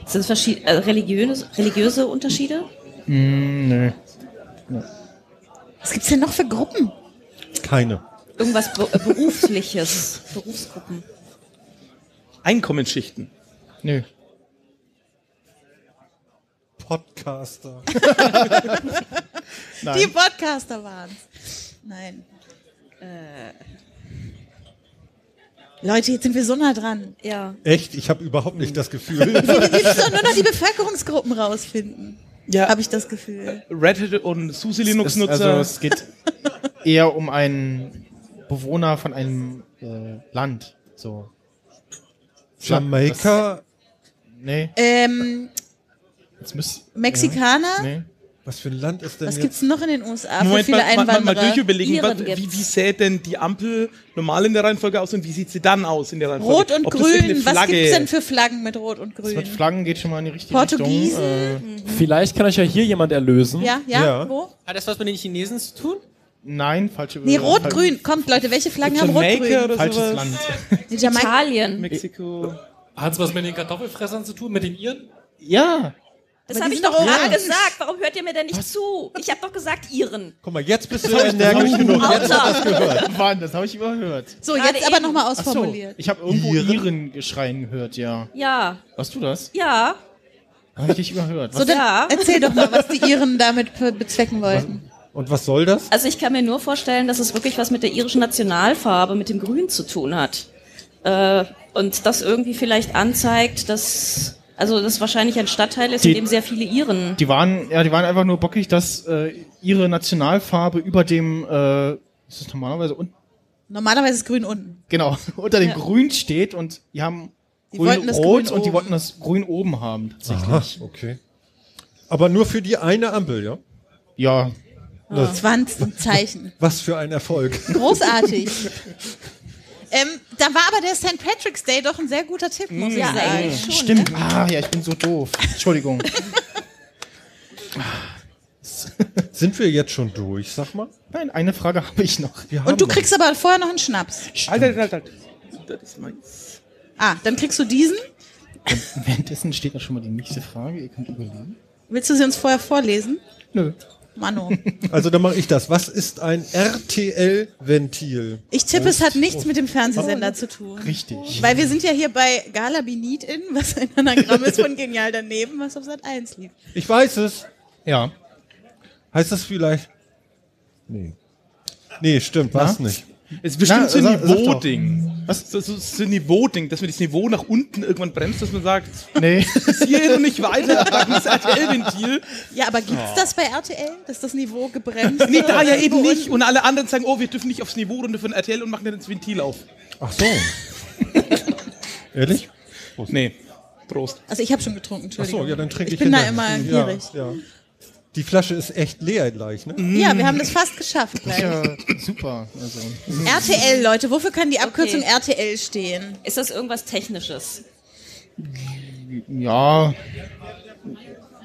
Sind verschied- äh, religiöse, religiöse Unterschiede? Mm, nö. Was gibt's denn noch für Gruppen? Keine. Irgendwas Be äh, Berufliches, Berufsgruppen. Einkommensschichten? Nö. Podcaster. Die Podcaster waren's. Nein. Äh. Leute, jetzt sind wir so nah dran. Ja. Echt? Ich habe überhaupt nicht das Gefühl. Wir müssen nur noch die Bevölkerungsgruppen rausfinden. Ja. Habe ich das Gefühl. Red Hat und SUSE Linux-Nutzer? Also es geht eher um einen Bewohner von einem äh, Land. So. Jamaika? Das, nee. Ähm, Jetzt müsst, Mexikaner? Ja, nee. Was für ein Land ist denn Was jetzt? gibt's noch in den USA Moment, für viele mal, mal, mal, Einwanderer? mal durchüberlegen, was, wie, wie sähe denn die Ampel normal in der Reihenfolge aus und wie sieht sie dann aus in der Reihenfolge? Rot und Ob Grün. Was Flagge- gibt's denn für Flaggen mit Rot und Das mit Grün? Flaggen geht schon mal in die richtige Portugiesen? Richtung. Äh, Vielleicht kann euch ja hier jemand erlösen. Ja, ja, wo? Hat das was mit den Chinesen zu tun? Nein, falsche Nee, äh, Rot, falsch- Grün. Kommt, Leute, welche Flaggen haben Jamaika Rot, Grün? oder Falsches sowas? Land. Italien. Mexiko. Hat es was mit den Kartoffelfressern zu tun, mit den Iren? Ja. Das habe ich doch gerade gesagt. Warum hört ihr mir denn nicht zu? Ich habe doch gesagt Iren. Guck mal, jetzt bist du energisch genug. Jetzt hat das gehört. Mann, das habe ich überhört. So, Gerade jetzt aber nochmal Ach so, ausformuliert. ich habe irgendwo Iren? Iren geschreien gehört, ja. Ja. Hast du das? Ja. Habe ich dich überhört. So, Was? dann Ja. erzähl doch mal, was die Iren damit be- bezwecken wollten. Und was soll das? Also ich kann mir nur vorstellen, dass es wirklich was mit der irischen Nationalfarbe, mit dem Grün zu tun hat. Äh, und das irgendwie vielleicht anzeigt, dass Also das wahrscheinlich ein Stadtteil ist, in Die- dem sehr viele Iren. Die waren, ja, die waren einfach nur bockig, dass äh, ihre Nationalfarbe über dem, äh, ist das normalerweise un Normalerweise ist grün unten. genau, unter dem Ja. Grün steht und die haben Die grün wollten das rot Grün und die oben. wollten das Grün oben haben, tatsächlich. Aha, okay. Aber nur für die eine Ampel, ja? Ja. Das- 20 Zeichen. Was für ein Erfolg. Großartig. ähm, da war aber der St. Patrick's Day doch ein sehr guter Tipp, muss ich Ja, sagen. eigentlich schon, Stimmt. ne? Ah, ja, ich bin so doof. Entschuldigung. Sind wir jetzt schon durch, sag mal? Nein, eine Frage habe ich noch. Und du kriegst aber vorher noch einen Schnaps. Alter, Alter, Alter. Das ist meins. Ah, dann kriegst du diesen. Und währenddessen steht da schon mal die nächste Frage. Ihr könnt überlegen. Willst du sie uns vorher vorlesen? Nö. Mano. Also dann mache ich das. Was ist ein RTL-Ventil? Ich tippe, es hat nichts mit dem Fernsehsender zu tun. Richtig. Weil wir sind ja hier bei Gala Binit in, was ein Anagramm ist von Genial daneben, was auf Sat 1 lief. Ich weiß es. Ja. Heißt das vielleicht? Nee. Nee, stimmt, Na? nicht. Es ist bestimmt Na, so ein. Niveau-Ding. Was? So, so, so ein Niveau-Ding, dass man das Niveau nach unten irgendwann bremst, dass man sagt, nee. bis hierhin und nicht weiter, das RTL-Ventil. Ja, aber gibt's Oh. das bei RTL, dass das Niveau gebremst Nee, wird? da ja eben nicht. unten? Und alle anderen sagen, oh, wir dürfen nicht aufs Niveau runter von RTL und machen dann das Ventil auf. Ach so. Ehrlich? Nee. Prost. Also ich habe schon getrunken, Ach Entschuldigung. so, ja, dann trinke ich Ich bin da immer Ja, gierig. Ja, Die Flasche ist echt leer gleich, ne? Ja, wir haben das fast geschafft gleich. Ja, super. Also. RTL, Leute, wofür kann die Abkürzung RTL stehen? Ist das irgendwas Technisches? Ja.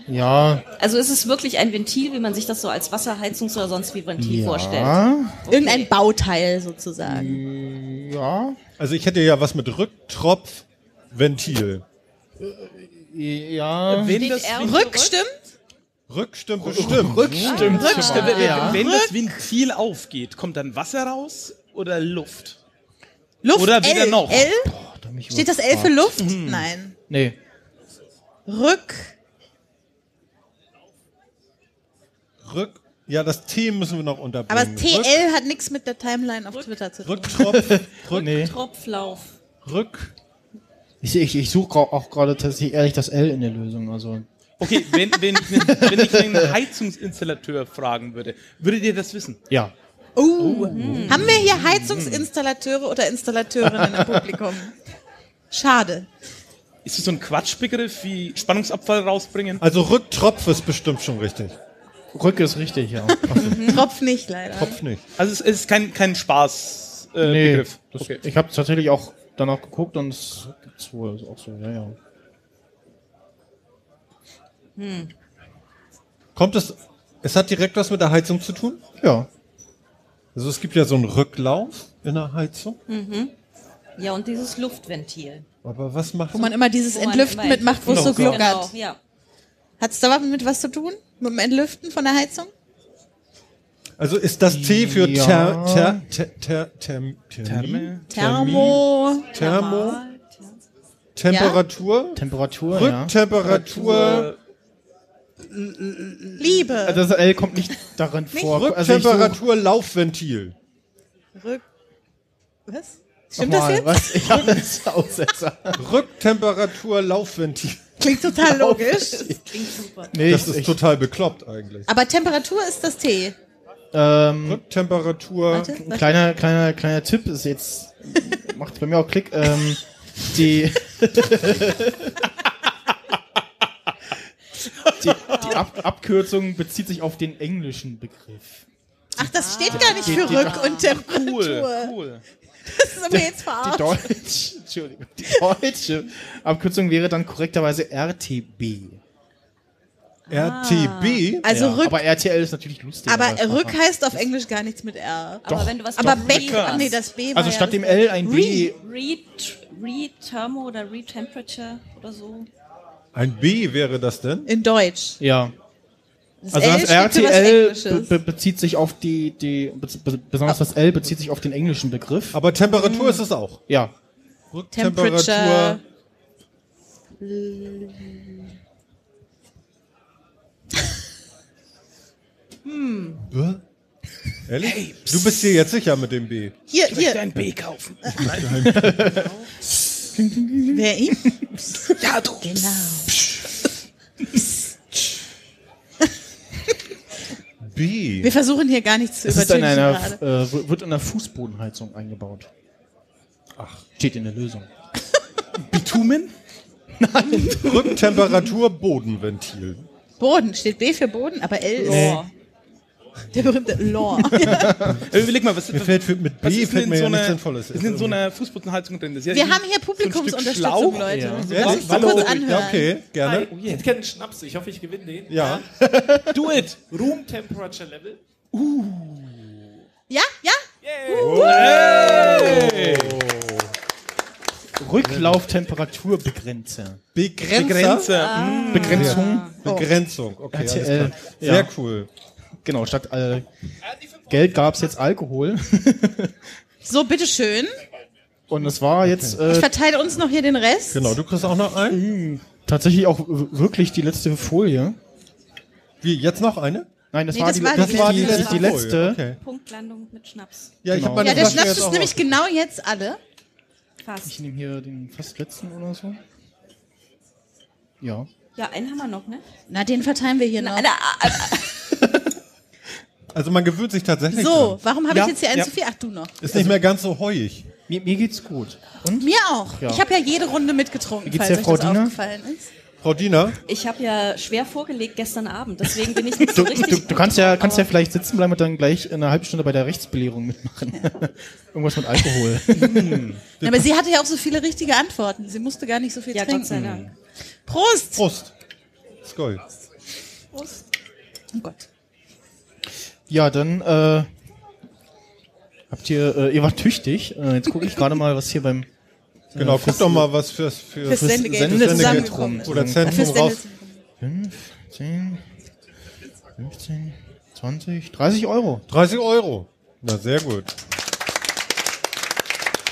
Ja. Also ist es wirklich ein Ventil, wie man sich das so als Wasserheizungs- oder sonst wie Ventil Ja. vorstellt? Irgendein Bauteil sozusagen. Ja. Also ich hätte ja was mit Rücktropfventil. Ja. Wenn Steht das, R Ventil- für Rück stimmt? Rückstimmt bestimmt. Rückstimmt. wenn, wenn, Ja. wenn das Ventil aufgeht, kommt dann Wasser raus oder Luft? Luft Oder weder L. noch. L? da mich Steht das L für. Luft? Nein. Nee. Rück. Rück. Ja, das T müssen wir noch Aber unterbringen. TL hat nichts mit der Timeline auf Twitter zu tun. Rücktropf. Rück, Nee. Tropflauf. Rück. Ich, ich, ich suche auch gerade tatsächlich ehrlich das L in der Lösung. Also. Okay, wenn, wenn, ich, einen- wenn ich einen Heizungsinstallateur fragen würde, würdet ihr das wissen? Ja. Oh. Haben wir hier Heizungsinstallateure oder Installateurinnen im Publikum? Schade. Ist das so ein Quatschbegriff wie Spannungsabfall rausbringen? Also Rücktropf ist bestimmt schon richtig. Rück ist richtig, ja. Tropf nicht leider. Tropf nicht. Also es, ist kein, kein Spaß. Äh, nee, Begriff. das, Okay. ich habe tatsächlich auch danach geguckt und es gibt's wohl auch so, ja, ja. Hm. Kommt es. Es hat direkt was mit der Heizung zu tun? Ja. Also es gibt ja so einen Rücklauf in der Heizung. Mhm. Ja, und dieses Luftventil. Aber was macht Wo man immer dieses Wo man Entlüften immer mitmacht, wo es so Genau, gluckert. ja. Hat es da mit was zu tun? Mit dem Entlüften von der Heizung? Also ist das T für Ja. Ter, ter, ter, ter, term, Therme. Thermo. Thermo. Temperatur. Temperatur, ja. Rücktemperatur. Liebe. Also das L kommt nicht darin vor. Also ich such- Rücktemperatur Laufventil. Rück. Was? Stimmt Nochmal, das jetzt? Was? Ich habe das Aussetzer. Rücktemperatur Laufventil. Klingt total logisch. Klingt super. Nee, Das ist total bekloppt eigentlich. Aber Temperatur ist das T. Ähm, Rücktemperatur. Warte. ein kleiner, kleiner, kleiner Tipp ist jetzt, macht bei mir auch Klick, ähm, die, die, die Ab Abkürzung bezieht sich auf den englischen Begriff. Ach, das steht gar nicht für Die- die- Rück- und Temperatur. Cool, cool. Das ist aber jetzt Die verarscht. deutsche, Entschuldigung, die deutsche Abkürzung wäre dann korrekterweise RTB. RTB. Also ja, Rück, aber RTL ist natürlich lustig. aber Rück heißt auf Englisch gar nichts mit R. Aber wenn du was Aber ach nee, das B war Also ja statt das dem L ein B. Re, Re Thermo oder Re Temperature oder so. Ein B wäre das denn? In Deutsch. Ja. Das Also L das RTL be be bezieht sich auf die, die be be besonders das L bezieht sich auf den englischen Begriff. Aber Temperatur ist es auch. Ja. Temperature. Bäh? Ehrlich? Du bist dir jetzt sicher mit dem B. Hier, Ich möchte hier. ein B kaufen. Wer ihn? Ja, du. Genau. B. Wir versuchen hier gar nichts zu Es ist in übertünchen einer, äh, wird in einer Fußbodenheizung eingebaut. Ach. Steht in der Lösung. Bitumen? Rücktemperatur Bodenventil. Boden, steht B für Boden, aber L ist Nee. Der berühmte Lore. Äh, Überleg mal, was, Mir fällt für- mit was B ist fällt denn mir so ja nichts eine, Sinnvolles. Was ist in so einer Fußbodenheizung drin? Das ist ja Wir haben hier so Publikumsunterstützung, Schlauch. Leute. Ja. So, Ja, mal hallo. kurz anhören. Ja, okay, gerne. Hätte gerne einen Schnaps. Ich hoffe, ich gewinne den. Ja. Do it! Room Temperature Level. Ja, ja? Rücklauftemperaturbegrenzung. Begrenzer? Begrenzer. Ah. Begrenzung. Begrenzung, okay. alles RTL. klar. Sehr Ja. cool. Genau, statt äh, Geld gab's jetzt Alkohol. So, bitteschön. Und es war jetzt Ich äh, verteile uns noch hier den Rest. Genau, du kriegst auch noch einen? tatsächlich auch wirklich die letzte Folie. Wie, jetzt noch eine? Nein, das Nee, war das die, war die das war die, letzte. die, die letzte. Okay. Punktlandung mit Schnaps. Ja, ich Genau. habe meine Ja, der Flasche Schnaps ist nämlich auf. genau jetzt alle. Fast. Ich nehme hier den fast letzten oder so. Ja. Ja, einen haben wir noch, ne? Na, den verteilen wir hier noch. Also man gewöhnt sich tatsächlich So, dran. warum habe Ja, ich jetzt hier einen ja. zu viel? Ach, du noch. Ist nicht mehr ganz so heuig. Mir, mir geht's gut. Und? Mir auch. Ja. Ich habe ja jede Runde mitgetrunken, Wie geht's falls euch Frau das Diener? aufgefallen ist. Frau Diener? Ich habe ja schwer vorgelegt gestern Abend, deswegen bin ich nicht Du, so richtig. du, du kannst ja, kannst ja vielleicht sitzen bleiben und dann gleich eine halbe Stunde bei der Rechtsbelehrung mitmachen. Irgendwas mit Alkohol. Ja, aber sie hatte ja auch so viele richtige Antworten. Sie musste gar nicht so viel Ja, trinken. Gott sei Dank. Prost! Prost. Skoll. Prost. Oh Gott. Ja, dann äh, habt ihr, äh, ihr wart tüchtig. Äh, jetzt gucke ich gerade mal, was hier beim äh, Genau, guck fürs- doch mal, was fürs, für, Fürs Sendegate Sendegate zusammengekommen ist. Oder Zentrum fürs raus. Sendezentrum. 5, 10, 15, 20, 30 Euro. 30 Euro. Na, sehr gut.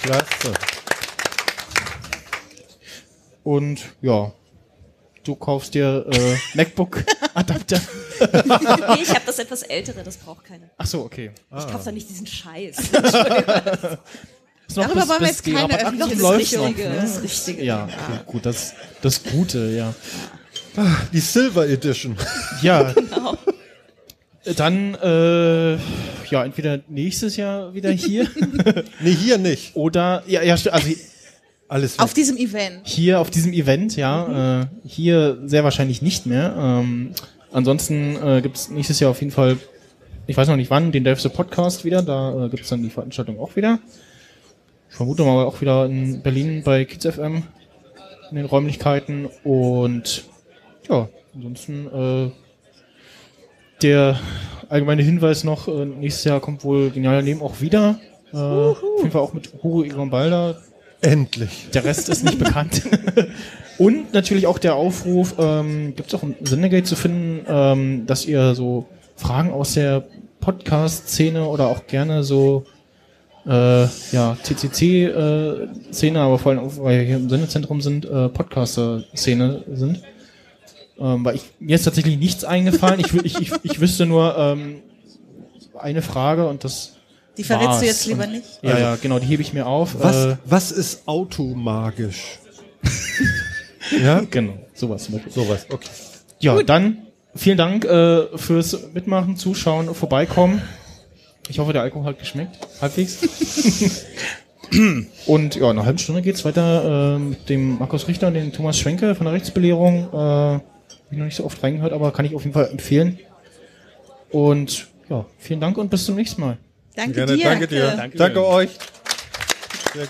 Klasse. Und ja, du kaufst dir äh, MacBook-Adapter. Nee, ich habe das etwas ältere, das braucht keiner. Ach so, okay. Ich kaufe da nicht diesen Scheiß. Noch Darüber bis- wollen wir bis jetzt keine öffentliche läuft noch, Diskussion. ne? Das Richtige. Ja, okay, gut, das, das Gute, ja. Die Silver Edition. Ja, Genau. dann, äh, ja, entweder nächstes Jahr wieder hier. nee, hier nicht. Oder, ja, ja, also Alles Auf diesem Event. hier auf diesem Event, ja. Äh, hier sehr wahrscheinlich nicht mehr. Ähm, ansonsten äh, gibt's nächstes Jahr auf jeden Fall, ich weiß noch nicht wann, den the Podcast wieder. Da äh, gibt's dann die Veranstaltung auch wieder. Ich vermute mal auch wieder in Berlin bei Kids FM in den Räumlichkeiten. Und ja, ansonsten äh, der allgemeine Hinweis noch, äh, nächstes Jahr kommt wohl Genial Leben auch wieder. Äh, auf jeden Fall auch mit Hugo Egon Balder. Endlich. Der Rest ist nicht bekannt. Und natürlich auch der Aufruf, ähm, gibt es auch im Sendegate zu finden, ähm, dass ihr so Fragen aus der Podcast-Szene oder auch gerne so äh, ja, CCC-Szene, aber vor allem auch, weil wir hier im Sendezentrum sind, äh, Podcaster-Szene sind. Ähm, weil ich, mir ist tatsächlich nichts eingefallen. Ich, ich, ich, ich wüsste nur ähm, eine Frage und das Die verrätst war's. du jetzt lieber nicht? Ja, ja, genau, die hebe ich mir auf. Was, Äh, was ist automagisch? ja? Genau, sowas Beispiel. Sowas, okay. Ja, dann vielen Dank äh, fürs Mitmachen, Zuschauen, Vorbeikommen. Ich hoffe, der Alkohol hat geschmeckt, halbwegs. und ja, in einer halben Stunde geht's weiter äh, mit dem Markus Richter und dem Thomas Schwenke von der Rechtsbelehrung. Äh, hab ich noch nicht so oft reingehört, aber kann ich auf jeden Fall empfehlen. Und ja, vielen Dank und bis zum nächsten Mal. Danke Gerne, dir. danke dir. Danke. Danke, euch. Sehr.